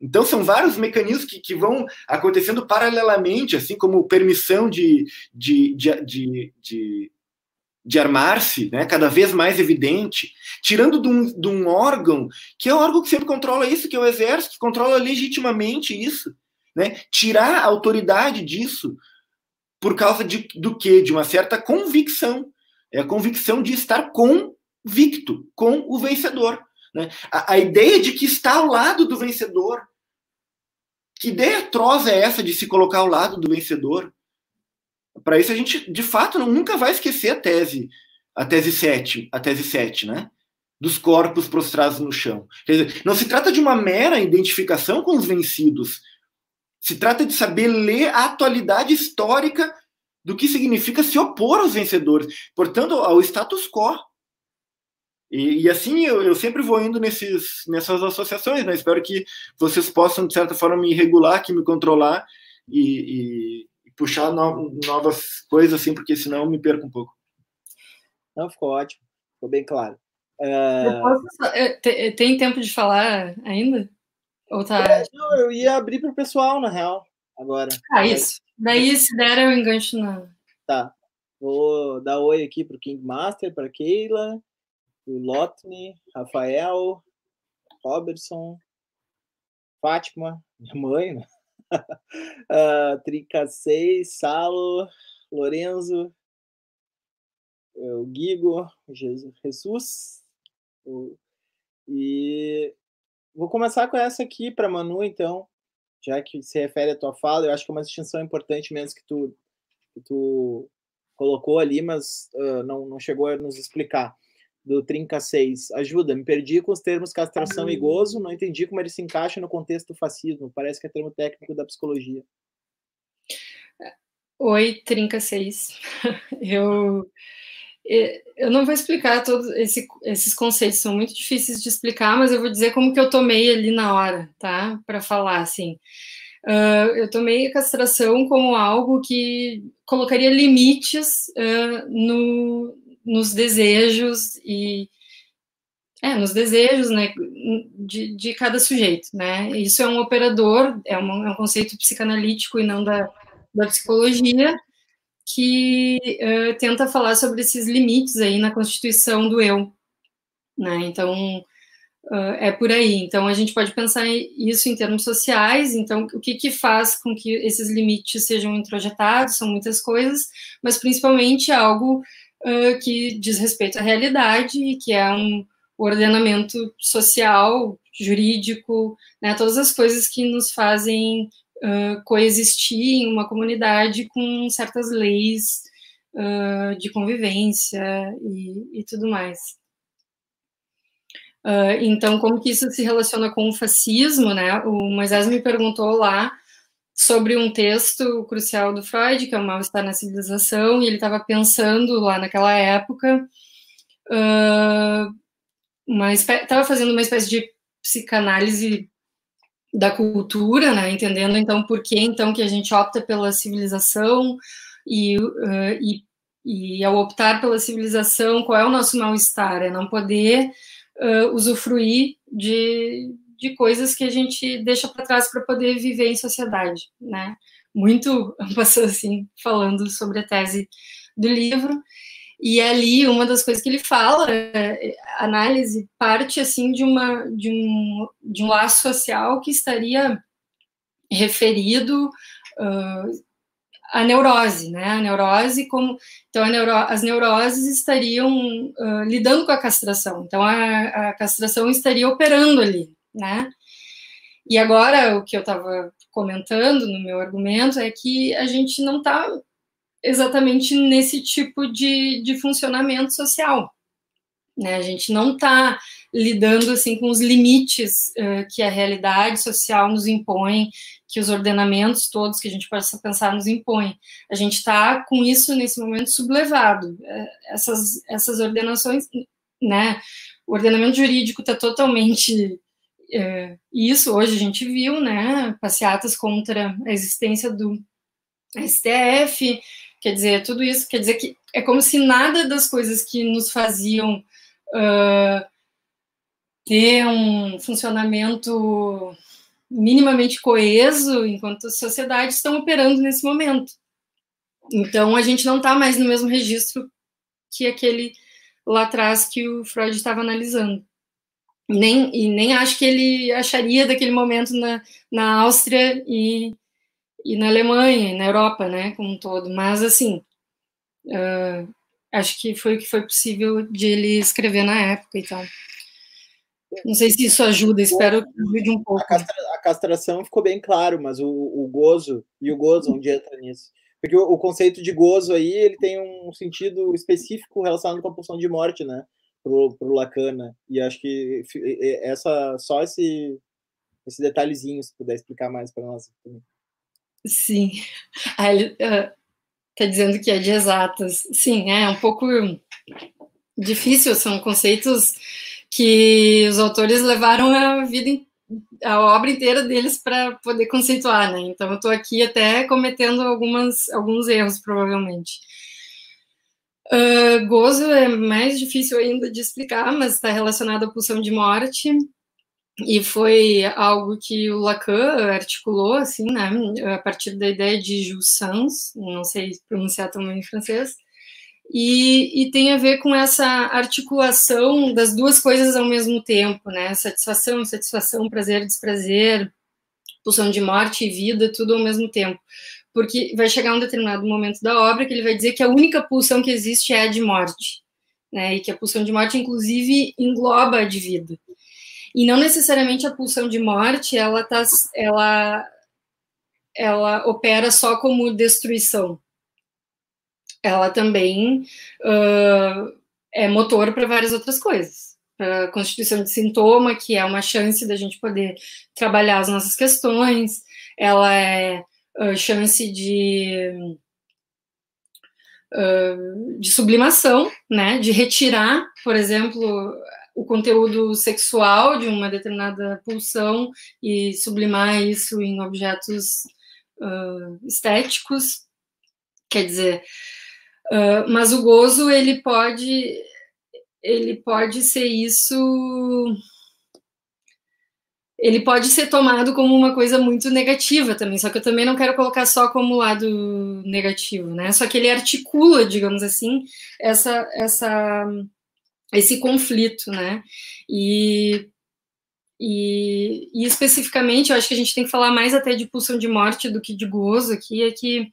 Então, são vários mecanismos que, que vão acontecendo paralelamente, assim como permissão de, de, de, de, de, de armar-se, né, cada vez mais evidente, tirando de um, de um órgão, que é o órgão que sempre controla isso, que é o exército, que controla legitimamente isso. Né, tirar a autoridade disso por causa de, do quê? De uma certa convicção é a convicção de estar com invicto com o vencedor. Né? A, a, ideia de que está ao lado do vencedor. Que ideia atroz é essa de se colocar ao lado do vencedor? Para isso a gente, de fato, nunca vai esquecer a tese, a tese 7, a tese 7, né? Dos corpos prostrados no chão. Quer dizer, não se trata de uma mera identificação com os vencidos. Se trata de saber ler a atualidade histórica do que significa se opor aos vencedores, portanto, ao status quo. E, e assim eu, eu, sempre vou indo nesses, nessas associações, né? Espero que vocês possam, de certa forma, me regular, que me controlar e, e puxar no, novas coisas, assim, porque senão eu me perco um pouco. Não, ficou ótimo, ficou bem claro. Uh... Posso, tem tempo de falar ainda? Ou tá... É, não, eu ia abrir para o pessoal, na real, agora. Ah, isso. Daí, se der, eu engancho na. Tá. Vou dar oi aqui para o King Master, para Keila, o Lotney, Rafael, Robertson, Fátima, minha mãe, né? uh, Trica 6, Salo, Lorenzo, o Guigo, Jesus, o, e vou começar com essa aqui para Manu, então, já que se refere à tua fala, eu acho que é uma distinção importante mesmo que tu, que tu colocou ali, mas uh, não, não chegou a nos explicar do Trinca 6. Ajuda, me perdi com os termos castração e gozo, não entendi como ele se encaixa no contexto do fascismo. Parece que é termo técnico da psicologia. Oi, Trinca 6. Eu, eu não vou explicar todos esse, esses conceitos, são muito difíceis de explicar, mas eu vou dizer como que eu tomei ali na hora, tá? Para falar, assim. Uh, eu tomei a castração como algo que colocaria limites uh, no, nos desejos e é, nos desejos né, de, de cada sujeito. Né? Isso é um operador, é um, é um conceito psicanalítico e não da, da psicologia, que uh, tenta falar sobre esses limites aí na constituição do eu. Né? Então, uh, é por aí. Então, a gente pode pensar isso em termos sociais. Então, o que, que faz com que esses limites sejam introjetados? São muitas coisas, mas principalmente algo uh, que diz respeito à realidade, que é um ordenamento social, jurídico, né, todas as coisas que nos fazem coexistir em uma comunidade com certas leis uh, de convivência e, e tudo mais. Uh, então, como que isso se relaciona com o fascismo, né? O Moisés me perguntou lá sobre um texto crucial do Freud, que é o Mal-Estar na Civilização, e ele estava pensando lá naquela época, estava fazendo uma espécie de psicanálise da cultura, né, entendendo então por que então que a gente opta pela civilização e, uh, e, e ao optar pela civilização, qual é o nosso mal-estar? É não poder uh, usufruir de, de coisas que a gente deixa para trás para poder viver em sociedade, né? Muito passou assim falando sobre a tese do livro e ali uma das coisas que ele fala, é, análise parte assim de uma de um de um laço social que estaria referido uh, à neurose, né? A neurose como então neuro, as neuroses estariam uh, lidando com a castração, então a, a castração estaria operando ali, né? E agora, o que eu estava comentando no meu argumento é que a gente não está exatamente nesse tipo de, de funcionamento social. Né? A gente não está lidando assim com os limites uh, que a realidade social nos impõe, que os ordenamentos todos que a gente possa pensar nos impõem. A gente está com isso nesse momento sublevado. Essas, essas ordenações, né? O ordenamento jurídico está totalmente é, isso hoje a gente viu, né, passeatas contra a existência do STF, quer dizer, tudo isso quer dizer que é como se nada das coisas que nos faziam uh, ter um funcionamento minimamente coeso enquanto sociedade estão operando nesse momento. Então a gente não está mais no mesmo registro que aquele lá atrás que o Freud estava analisando nem, e nem acho que ele acharia daquele momento na, na Áustria e, e na Alemanha, e na Europa, né, como um todo. Mas, assim, uh, acho que foi o que foi possível de ele escrever na época então. Não sei se isso ajuda, espero que ajude um pouco. A, castra, a castração ficou bem claro, mas o, o, gozo, e o gozo onde entra nisso? Porque o, o, conceito de gozo aí, ele tem um sentido específico relacionado com a pulsão de morte, né? Pro, pro Lacan, né? E acho que essa, só esse, esse detalhezinho, se puder explicar mais para nós. Sim. Ah, ele uh, tá dizendo que é de exatas. Sim, é um pouco difícil, são conceitos que os autores levaram a vida, a obra inteira deles para poder conceituar, né? Então eu estou aqui até cometendo algumas, alguns erros, provavelmente. Uh, gozo é mais difícil ainda de explicar, mas está relacionado à pulsão de morte e foi algo que o Lacan articulou, assim, né, a partir da ideia de Jules Sans, não sei pronunciar também em francês, e, e, tem a ver com essa articulação das duas coisas ao mesmo tempo, né? Satisfação, satisfação, prazer, desprazer, pulsão de morte e vida, tudo ao mesmo tempo. Porque vai chegar um determinado momento da obra que ele vai dizer que a única pulsão que existe é a de morte, né? E que a pulsão de morte, inclusive, engloba a de vida. E não necessariamente a pulsão de morte, ela tá, ela, ela opera só como destruição. Ela também uh, é motor para várias outras coisas. Para constituição de sintoma, que é uma chance da gente poder trabalhar as nossas questões, ela é uh, chance de, uh, de sublimação, né, de retirar, por exemplo, o conteúdo sexual de uma determinada pulsão e sublimar isso em objetos estéticos. Quer dizer, Uh, mas o gozo ele pode ele pode ser isso ele pode ser tomado como uma coisa muito negativa também, só que eu também não quero colocar só como lado negativo, né? Só que ele articula, digamos assim, essa, essa, esse conflito, né? E, e, e especificamente, eu acho que a gente tem que falar mais até de pulsão de morte do que de gozo aqui, é que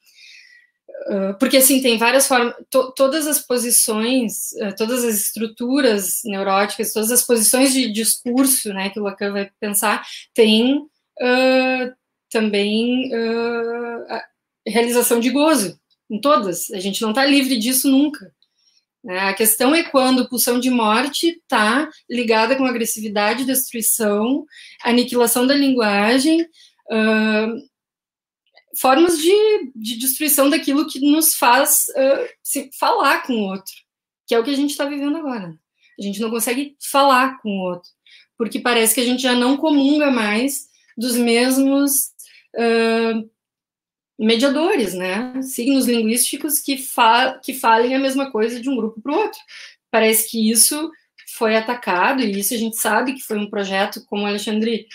porque assim tem várias formas, to, todas as posições, todas as estruturas neuróticas, todas as posições de discurso, né, que o Lacan vai pensar, tem uh, também realização de gozo em todas. A gente não está livre disso nunca. Né? A questão é quando pulsão de morte está ligada com agressividade, destruição, aniquilação da linguagem formas de, de destruição daquilo que nos faz uh, falar com o outro, que é o que a gente está vivendo agora. A gente não consegue falar com o outro, porque parece que a gente já não comunga mais dos mesmos uh, mediadores, né? Signos linguísticos que, fa que falem a mesma coisa de um grupo para o outro. Parece que isso foi atacado, e isso a gente sabe que foi um projeto, como o Alexandre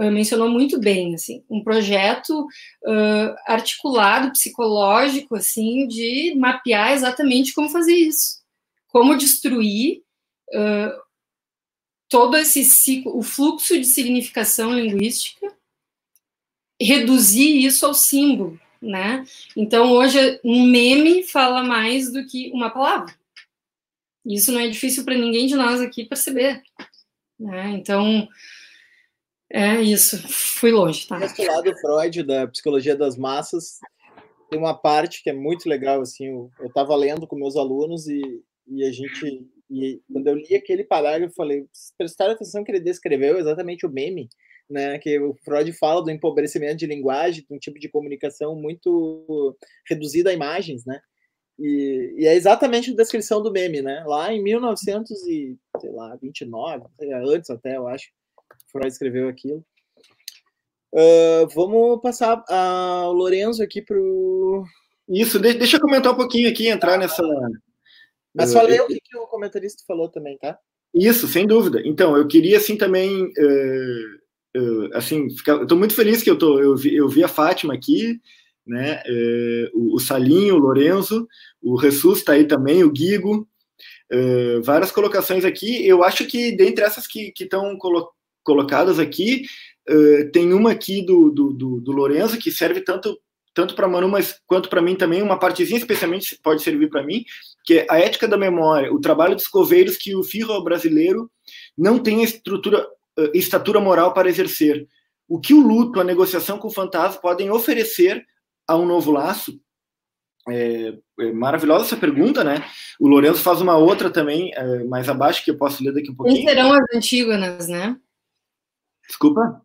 mencionou muito bem, assim, um projeto uh, articulado, psicológico, assim, de mapear exatamente como fazer isso, como destruir uh, todo esse ciclo, o fluxo de significação linguística, reduzir isso ao símbolo, né? Então hoje um meme fala mais do que uma palavra. Isso não é difícil para ninguém de nós aqui perceber. Né? Então, é isso, fui longe, tá? Esse lado Freud da psicologia das massas tem uma parte que é muito legal, assim, eu estava lendo com meus alunos e, e a gente, e quando eu li aquele parágrafo, eu falei, prestaram atenção que ele descreveu exatamente o meme, né, que o Freud fala do empobrecimento de linguagem, de um tipo de comunicação muito reduzida a imagens, né, e, e, é exatamente a descrição do meme, né, lá em 1929, antes até, eu acho, Freud escreveu aquilo. Uh, vamos passar ao Lorenzo aqui para o. Isso, deixa eu comentar um pouquinho aqui, entrar nessa. Mas falei uh, o que, que, o comentarista falou também, tá? Isso, sem dúvida. Então, eu queria assim também. Uh, uh, assim, eu estou muito feliz que eu, tô, eu, vi, eu vi a Fátima aqui, né? o, o Salinho, o Lorenzo, o Ressus está aí também, o Guigo. várias colocações aqui. Eu acho que dentre essas que estão colocadas aqui. Uh, tem uma aqui do, do, do, do Lorenzo que serve tanto tanto para Manu, mas quanto para mim também, uma partezinha especialmente pode servir para mim, que é a ética da memória, o trabalho dos coveiros que o Führer brasileiro não tem a estrutura, estatura moral para exercer. O que o luto, a negociação com o fantasma podem oferecer a um novo laço? É, é maravilhosa essa pergunta, né? O Lourenço faz uma outra também, é, mais abaixo, que eu posso ler daqui um pouquinho. Quem serão as Antígonas, né? Desculpa?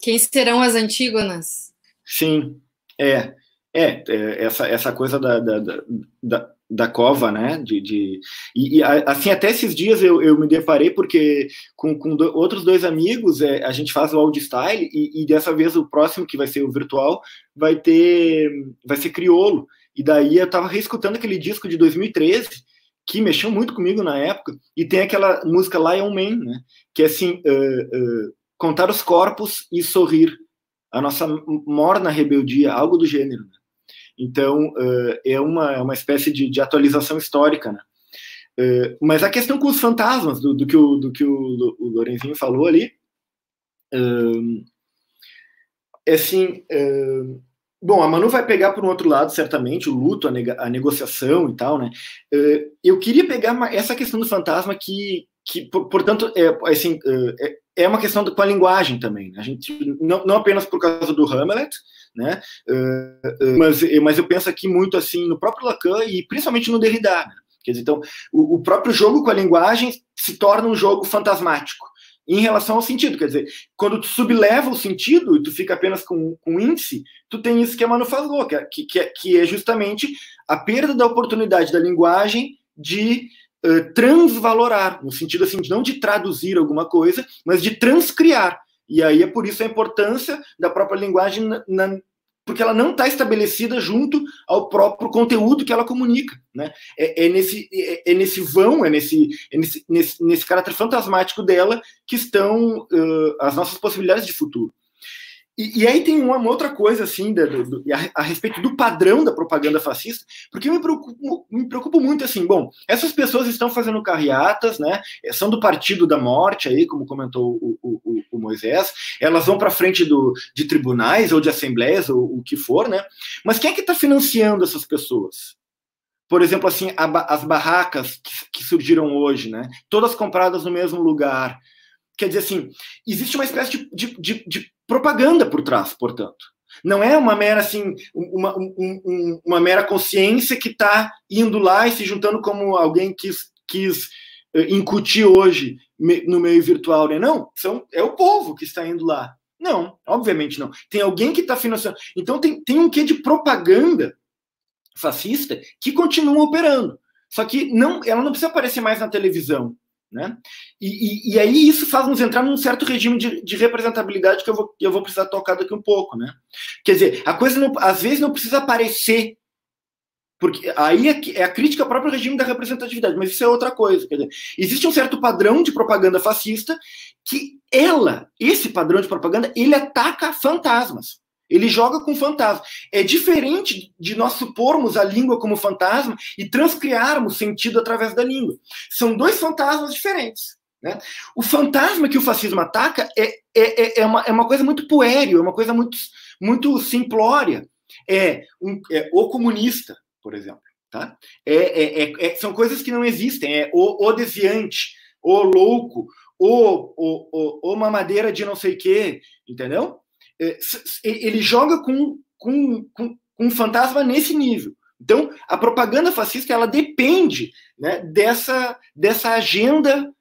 Quem serão as Antígonas? Sim, é. É, é essa, essa coisa da, da, da, da cova, né? De, de e, e, assim até esses dias eu, eu me deparei porque com, com do, outros dois amigos é, a gente faz o audio style e, e, dessa vez o próximo que vai ser o virtual vai ter vai ser criolo e daí eu tava reescutando aquele disco de 2013 que mexeu muito comigo na época e tem aquela música Lion Man, né? Que é assim uh, uh, contar os corpos e sorrir a nossa morna rebeldia, algo do gênero. Né? Então, uh, é, uma, é uma espécie de, de atualização histórica, né? Uh, mas a questão com os fantasmas, do, do que, o, do que o, o Lorenzinho falou ali, uh, é assim. bom, a Manu vai pegar por um outro lado, certamente, o luto, a, nega, a negociação e tal, né? eu queria pegar essa questão do fantasma que, que portanto, é, assim, é, é uma questão com a linguagem também. Né? A gente, não, não apenas por causa do Hamlet, né? Uh, uh, mas, mas eu penso aqui muito assim no próprio Lacan e principalmente no Derrida. Né? Quer dizer, então, o, o, próprio jogo com a linguagem se torna um jogo fantasmático em relação ao sentido. Quer dizer, quando tu subleva o sentido e tu fica apenas com, com índice, tu tem isso que a Manu falou, que é, que, é, que é justamente a perda da oportunidade da linguagem de transvalorar, no sentido assim, de não de traduzir alguma coisa, mas de transcriar. E aí é por isso a importância da própria linguagem, na, na, porque ela não está estabelecida junto ao próprio conteúdo que ela comunica. Né? É, é nesse, é, é, nesse vão, é nesse, é nesse, nesse, nesse caráter fantasmático dela que estão uh, as nossas possibilidades de futuro. E, e, aí tem uma, uma, outra coisa, assim, da, do, a, a, respeito do padrão da propaganda fascista, porque eu me preocupo, me preocupo muito, assim, bom, essas pessoas estão fazendo carreatas, né, são do partido da morte, aí, como comentou o, o, o Moisés, elas vão para frente do, de tribunais ou de assembleias, ou o que for, né, mas quem é que está financiando essas pessoas? Por exemplo, assim, a, as barracas que, que surgiram hoje, né, todas compradas no mesmo lugar, Quer dizer assim, existe uma espécie de, de, de, de propaganda por trás, portanto. Não é uma mera assim, uma, um, um, uma mera consciência que está indo lá e se juntando como alguém quis, quis uh, incutir hoje no meio virtual, né? Não, são, é o povo que está indo lá. Não, obviamente não. Tem alguém que está financiando. Então tem, tem um quê de propaganda fascista que continua operando. Só que não, ela não precisa aparecer mais na televisão. Né? E, e, e, aí isso faz nos entrar num certo regime de, de, representabilidade que eu vou, eu vou precisar tocar daqui um pouco. Né? Quer dizer, a coisa não, às vezes não precisa aparecer, porque aí é, é, a crítica ao próprio regime da representatividade, mas isso é outra coisa. Quer dizer, existe um certo padrão de propaganda fascista que ela, esse padrão de propaganda, ele ataca fantasmas. Ele joga com fantasma. É diferente de nós supormos a língua como fantasma e transcriarmos sentido através da língua. São dois fantasmas diferentes. Né? O fantasma que o fascismo ataca é, é, é, é, uma, é uma coisa muito puéril, é uma coisa muito, muito simplória. É, um, é o comunista, por exemplo. Tá? É, é, é, é são coisas que não existem. É o, o desviante, o louco, o, o, o, o mamadeira de não sei o quê, entendeu? É, ele joga com, com, com, com um fantasma nesse nível. Então, a propaganda fascista ela depende né, dessa, dessa agenda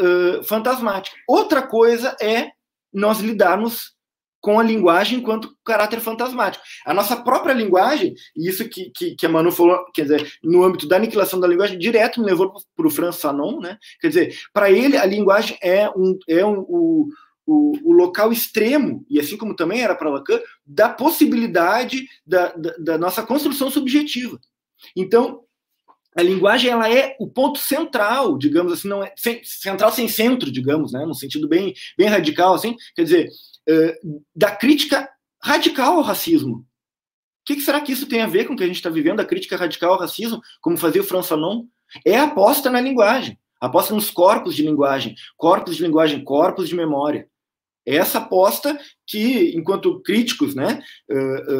uh, fantasmática. Outra coisa é nós lidarmos com a linguagem enquanto caráter fantasmático. A nossa própria linguagem, e isso que, que, que a Manu falou, quer dizer, no âmbito da aniquilação da linguagem, direto me levou para o Franz Fanon, né? Quer dizer, para ele a linguagem é um, é um, o, o, o, local extremo, e assim como também era para Lacan, da possibilidade da, da, da, nossa construção subjetiva. Então, a linguagem ela é o ponto central, digamos assim, não é central sem centro, digamos, né, no sentido bem, bem radical, assim, quer dizer, da crítica radical ao racismo. O que, que, será que isso tem a ver com o que a gente está vivendo, a crítica radical ao racismo, como fazia o François Fanon? É a aposta na linguagem, aposta nos corpos de linguagem, corpos de linguagem, corpos de memória. É essa aposta que, enquanto críticos, né,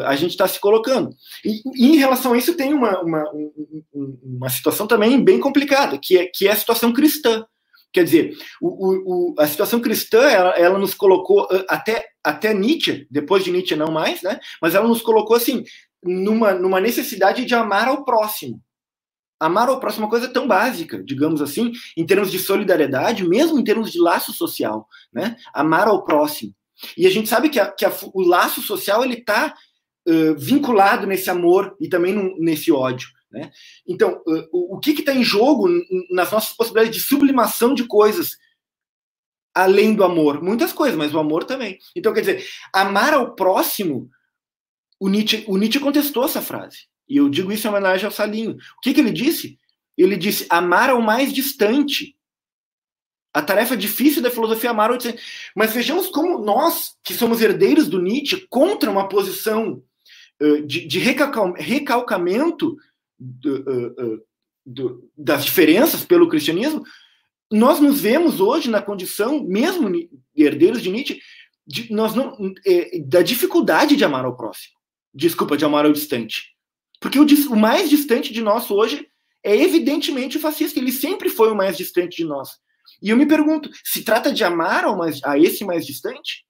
a gente está se colocando. E, em relação a isso, tem uma, uma, uma situação também bem complicada, que é, que é a situação cristã. Quer dizer, o, o, a situação cristã, ela, ela, nos colocou, até, até Nietzsche, depois de Nietzsche não mais, né, mas ela nos colocou, assim, numa, numa necessidade de amar ao próximo amar ao próximo é uma coisa tão básica, digamos assim, em termos de solidariedade, mesmo em termos de laço social, né? Amar ao próximo. E a gente sabe que, a, que a, o laço social ele está uh, vinculado nesse amor e também nesse ódio. Né? Então, uh, o, o que está em jogo nas nossas possibilidades de sublimação de coisas além do amor? Muitas coisas, mas o amor também. Então, quer dizer, amar ao próximo, o Nietzsche, o Nietzsche contestou essa frase. E eu digo isso em homenagem ao Salinho. O que, que ele disse? Ele disse amar ao mais distante. A tarefa difícil da filosofia é amar ao distante. Mas vejamos como nós, que somos herdeiros do Nietzsche, contra uma posição uh, de, de recalcamento do, uh, uh, do, das diferenças pelo cristianismo, nós nos vemos hoje na condição, mesmo herdeiros de Nietzsche, de, nós não, é, da dificuldade de amar ao próximo. Desculpa, de amar ao distante. Porque o, o mais distante de nós hoje é evidentemente o fascista. Ele sempre foi o mais distante de nós. E eu me pergunto, se trata de amar ao mais, a esse mais distante?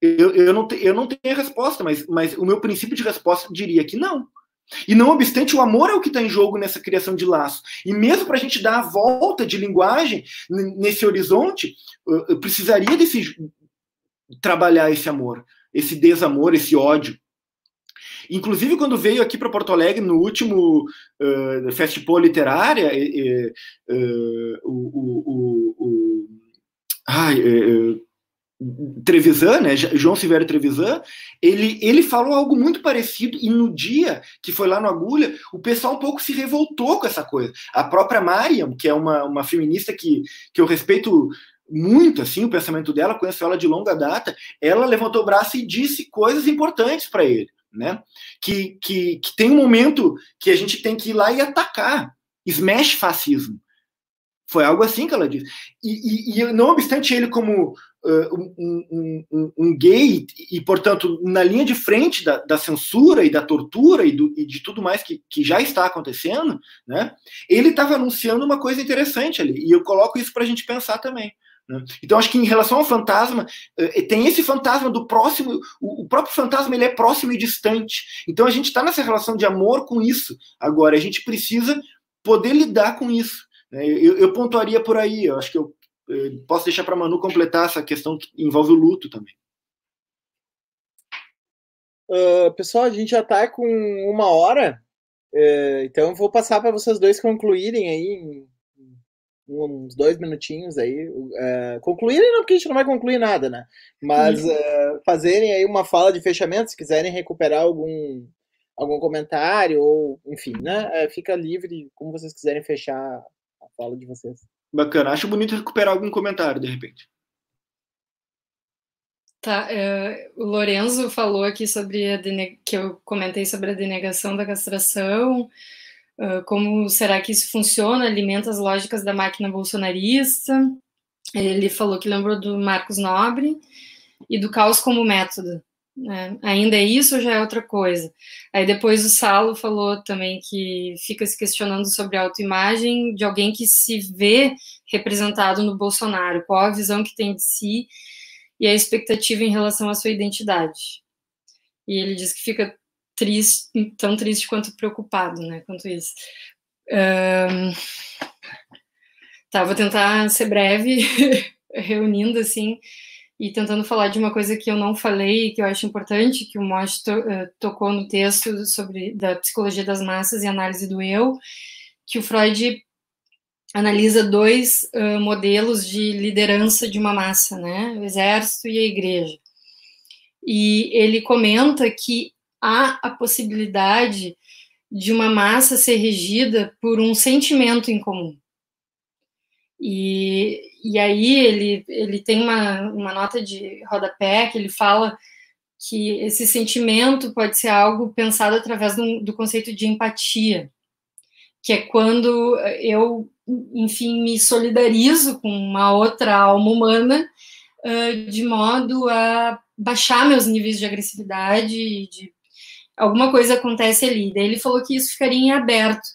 Eu, eu, não, te, eu não tenho a resposta, mas, mas o meu princípio de resposta diria que não. E não obstante, o amor é o que está em jogo nessa criação de laço. E mesmo para a gente dar a volta de linguagem nesse horizonte, eu, eu precisaria desse trabalhar esse amor, esse desamor, esse ódio. Inclusive, quando veio aqui para Porto Alegre no último uh, Festival Literária, uh, o, o, o, ai, uh, Trevisan, né, João Silvério Trevisan, ele, ele falou algo muito parecido e no dia que foi lá no Agulha, o pessoal um pouco se revoltou com essa coisa. A própria Mariam, que é uma, uma feminista que, que eu respeito muito assim o pensamento dela, conheço ela de longa data, ela levantou o braço e disse coisas importantes para ele né? Que, que, que tem um momento que a gente tem que ir lá e atacar, smash fascismo. Foi algo assim que ela disse. E, e, e não obstante ele como uh, um, um, um, gay e, portanto, na linha de frente da, da censura e da tortura e, do, e, de tudo mais que, que já está acontecendo, né? Ele estava anunciando uma coisa interessante ali. E eu coloco isso para a gente pensar também. Né? Então, acho que em relação ao fantasma, eh, tem esse fantasma do próximo, o próprio fantasma ele é próximo e distante. Então, a gente está nessa relação de amor com isso. Agora, a gente precisa poder lidar com isso. Né? Eu, pontuaria por aí, eu acho que eu, eu posso deixar para Manu completar essa questão que envolve o luto também. Uh, pessoal, a gente já está com uma hora, uh, então vou passar para vocês dois concluírem aí uns dois minutinhos aí, é, concluírem não, porque a gente não vai concluir nada, né? Mas é, fazerem aí uma fala de fechamento, se quiserem recuperar algum, algum comentário, ou enfim, né? É, fica livre como vocês quiserem fechar a fala de vocês. Bacana, acho bonito recuperar algum comentário de repente. Tá, é, o Lorenzo falou aqui sobre a que eu comentei sobre a denegação da castração. Uh, como será que isso funciona? Alimenta as lógicas da máquina bolsonarista. Ele falou que lembrou do Marcos Nobre e do caos como método. Né? Ainda é isso ou já é outra coisa? Aí depois o Salo falou também que fica se questionando sobre a autoimagem de alguém que se vê representado no Bolsonaro, qual a visão que tem de si e a expectativa em relação à sua identidade. E ele diz que fica triste, tão triste quanto preocupado, né, quanto isso. Um, tá, vou tentar ser breve, reunindo, assim, e tentando falar de uma coisa que eu não falei, que eu acho importante, que o Mosh to, uh, tocou no texto sobre da psicologia das massas e análise do eu, que o Freud analisa dois uh, modelos de liderança de uma massa, né, o exército e a igreja. E ele comenta que há a possibilidade de uma massa ser regida por um sentimento em comum. E, e aí ele, ele tem uma, uma nota de rodapé que ele fala que esse sentimento pode ser algo pensado através do, do conceito de empatia, que é quando eu, enfim, me solidarizo com uma outra alma humana uh, de modo a baixar meus níveis de agressividade, de alguma coisa acontece ali. Daí ele falou que isso ficaria em aberto,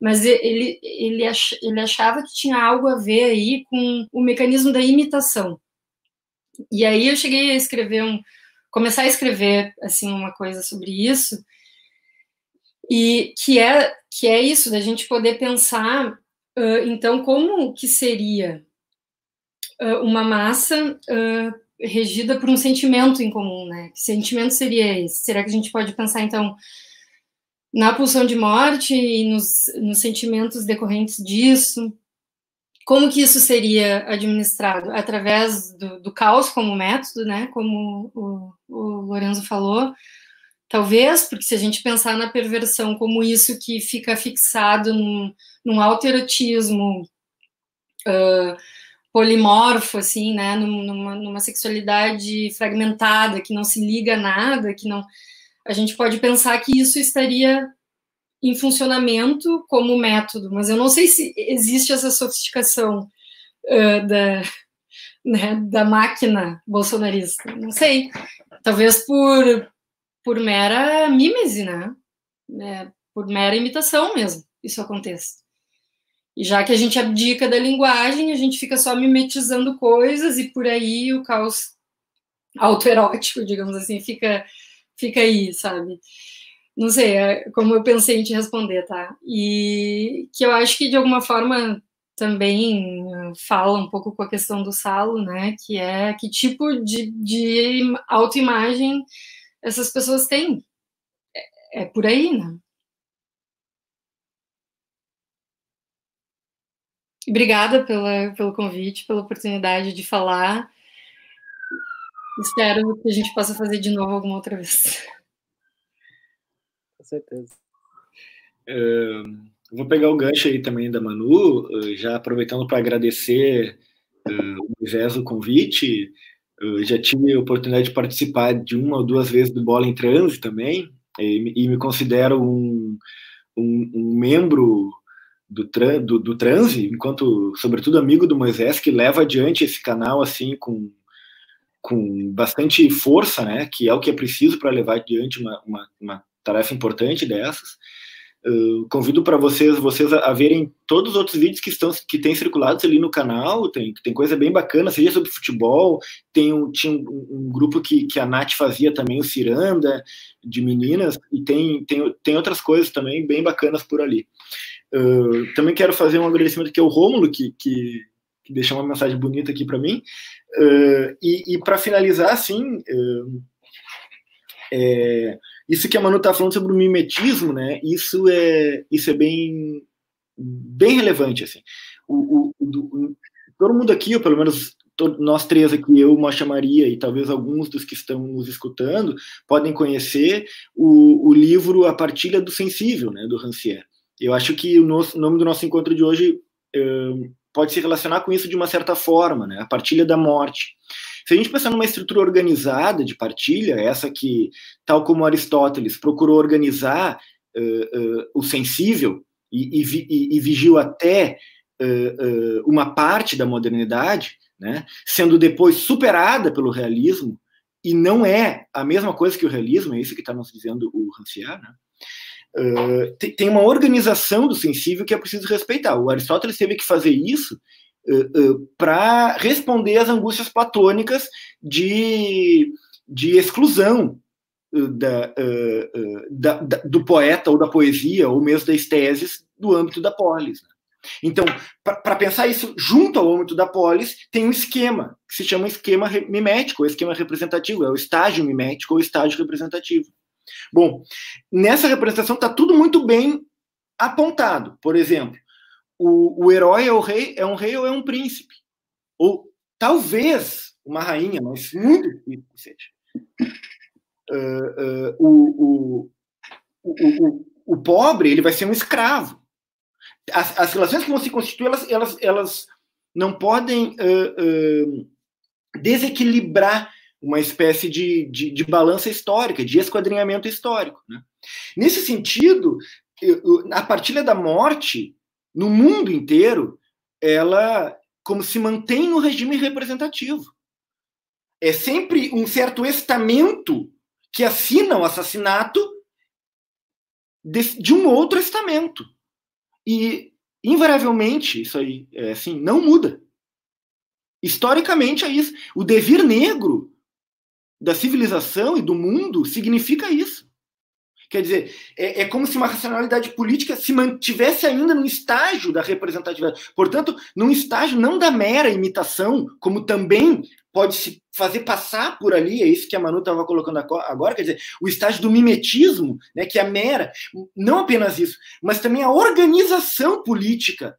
mas ele, ele, ach, ele achava que tinha algo a ver aí com o mecanismo da imitação. E aí eu cheguei a escrever um, começar a escrever assim uma coisa sobre isso, e que é que é isso da gente poder pensar uh, então como que seria uh, uma massa uh, regida por um sentimento em comum, né? Que sentimento seria esse? Será que a gente pode pensar, então, na pulsão de morte e nos, nos sentimentos decorrentes disso? Como que isso seria administrado? Através do, do caos como método, né? Como o, o Lorenzo falou, talvez, porque se a gente pensar na perversão como isso que fica fixado num, num autoerotismo uh, polimorfo, assim, né, numa, numa sexualidade fragmentada, que não se liga a nada, que não... A gente pode pensar que isso estaria em funcionamento como método, mas eu não sei se existe essa sofisticação uh, da, né, da máquina bolsonarista. Não sei. Talvez por, por mera mímese, né? É, por mera imitação mesmo, isso aconteça. E já que a gente abdica da linguagem, a gente fica só mimetizando coisas e por aí o caos autoerótico, digamos assim, fica, fica aí, sabe? Não sei, é como eu pensei em te responder, tá? E que eu acho que de alguma forma também uh, fala um pouco com a questão do Salo, né? Que é que tipo de, de autoimagem essas pessoas têm. É, é por aí, né? Obrigada pela, pelo convite, pela oportunidade de falar. Espero que a gente possa fazer de novo alguma outra vez. Com certeza. Uh, vou pegar o gancho aí também da Manu, uh, já aproveitando para agradecer uh, o Moisés o convite. Eu já tive a oportunidade de participar de uma ou duas vezes do Bola em Transe também, e, e me considero um, um, um membro do, do, do transe, enquanto, sobretudo, amigo do Moisés, que leva adiante esse canal assim com, com bastante força, né? Que é o que é preciso para levar adiante uma, uma, uma, tarefa importante dessas. Uh, convido para vocês vocês a, a, verem todos os outros vídeos que estão que têm circulados ali no canal tem, tem coisa bem bacana seja sobre futebol tem um, tinha um, um, grupo que, que a Nath fazia também o Ciranda de meninas e tem, tem, tem outras coisas também bem bacanas por ali Também quero fazer um agradecimento aqui ao Rômulo, que, que, que deixou uma mensagem bonita aqui para mim. Uh, e, e para finalizar, assim, uh, é, isso que a Manu está falando sobre o mimetismo, né? Isso é, isso é bem, bem relevante, assim. O, o, todo mundo aqui, ou pelo menos nós três aqui, eu, Mocha Maria e talvez alguns dos que estão nos escutando, podem conhecer o, o livro A Partilha do Sensível, né, do Rancière. Eu acho que o, nosso, nome do nosso encontro de hoje uh, pode se relacionar com isso de uma certa forma, né? A partilha da morte. Se a gente pensar numa estrutura organizada de partilha, essa que, tal como Aristóteles, procurou organizar uh, uh, o sensível e, e, e vigiu até uma parte da modernidade, né? sendo depois superada pelo realismo, e não é a mesma coisa que o realismo, é isso que está nos dizendo o Rancière, né? Uh, tem uma organização do sensível que é preciso respeitar. O Aristóteles teve que fazer isso uh, uh, para responder às angústias platônicas de, de exclusão da, da, da, do poeta ou da poesia, ou mesmo das teses, do âmbito da polis. Né? Então, para pensar isso junto ao âmbito da polis, tem um esquema, que se chama esquema mimético, ou esquema representativo, é o estágio mimético ou estágio representativo. Bom, nessa representação está tudo muito bem apontado. Por exemplo, o, o herói é o rei, é um rei ou é um príncipe? Ou talvez uma rainha, mas muito difícil que seja. Uh, uh, o, o, o, o, pobre ele vai ser um escravo. As, as relações que vão se constituir, elas, elas, elas não podem uh, desequilibrar uma espécie de, de, de balança histórica, de esquadrinhamento histórico. Né? Nesse sentido, a partilha da morte, no mundo inteiro, ela como se mantém no regime representativo. é sempre um certo estamento que assina o assassinato de, de um outro estamento. E, invariavelmente, isso aí, é assim, não muda. Historicamente é isso. O devir negro da civilização e do mundo significa isso. Quer dizer, é, é, como se uma racionalidade política se mantivesse ainda no estágio da representatividade. Portanto, num estágio não da mera imitação, como também pode se fazer passar por ali, é isso que a Manu estava colocando agora, quer dizer, o estágio do mimetismo, né, que é a mera, não apenas isso, mas também a organização política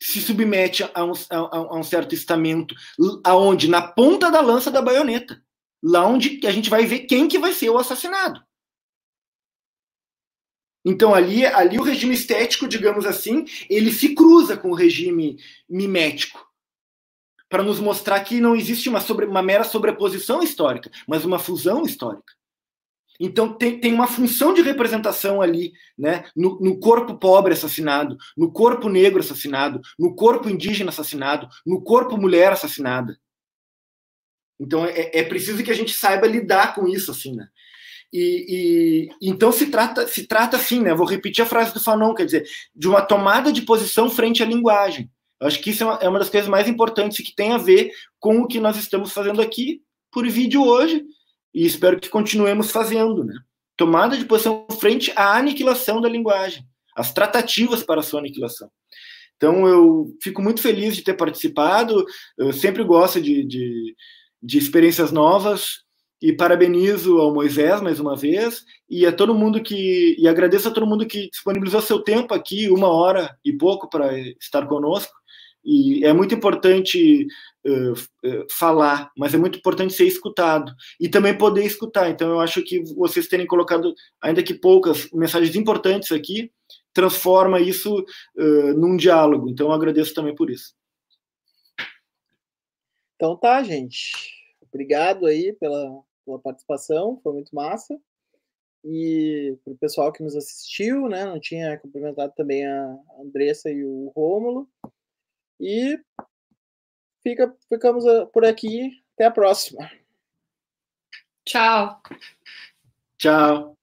se submete a um, a, a um certo estamento, aonde na ponta da lança da baioneta, lá onde a gente vai ver quem que vai ser o assassinado. Então ali, ali o regime estético, digamos assim, ele se cruza com o regime mimético para nos mostrar que não existe uma, sobre, uma mera sobreposição histórica, mas uma fusão histórica. Então tem, tem uma função de representação ali, né? No, no, corpo pobre assassinado, no corpo negro assassinado, no corpo indígena assassinado, no corpo mulher assassinada. Então é, é preciso que a gente saiba lidar com isso, assim, né? E, e, então se trata, se trata assim, né? Vou repetir a frase do Fanon, quer dizer, de uma tomada de posição frente à linguagem. Eu acho que isso é uma, é uma das coisas mais importantes que tem a ver com o que nós estamos fazendo aqui por vídeo hoje e espero que continuemos fazendo, né? Tomada de posição frente à aniquilação da linguagem, as tratativas para a sua aniquilação. Então, eu fico muito feliz de ter participado, eu sempre gosto de, de, de experiências novas, e parabenizo ao Moisés mais uma vez e a todo mundo que e agradeço a todo mundo que disponibilizou seu tempo aqui uma hora e pouco para estar conosco e é muito importante uh, uh, falar, mas é muito importante ser escutado e também poder escutar. Então, eu acho que vocês terem colocado, ainda que poucas, mensagens importantes aqui, transforma isso uh, num diálogo. Então, eu agradeço também por isso. Então, tá, gente. Obrigado aí pela, pela participação, foi muito massa. E para o pessoal que nos assistiu, né? Não tinha cumprimentado também a Andressa e o Rômulo. E fica, ficamos ah, por aqui. Até a próxima. Tchau. Tchau.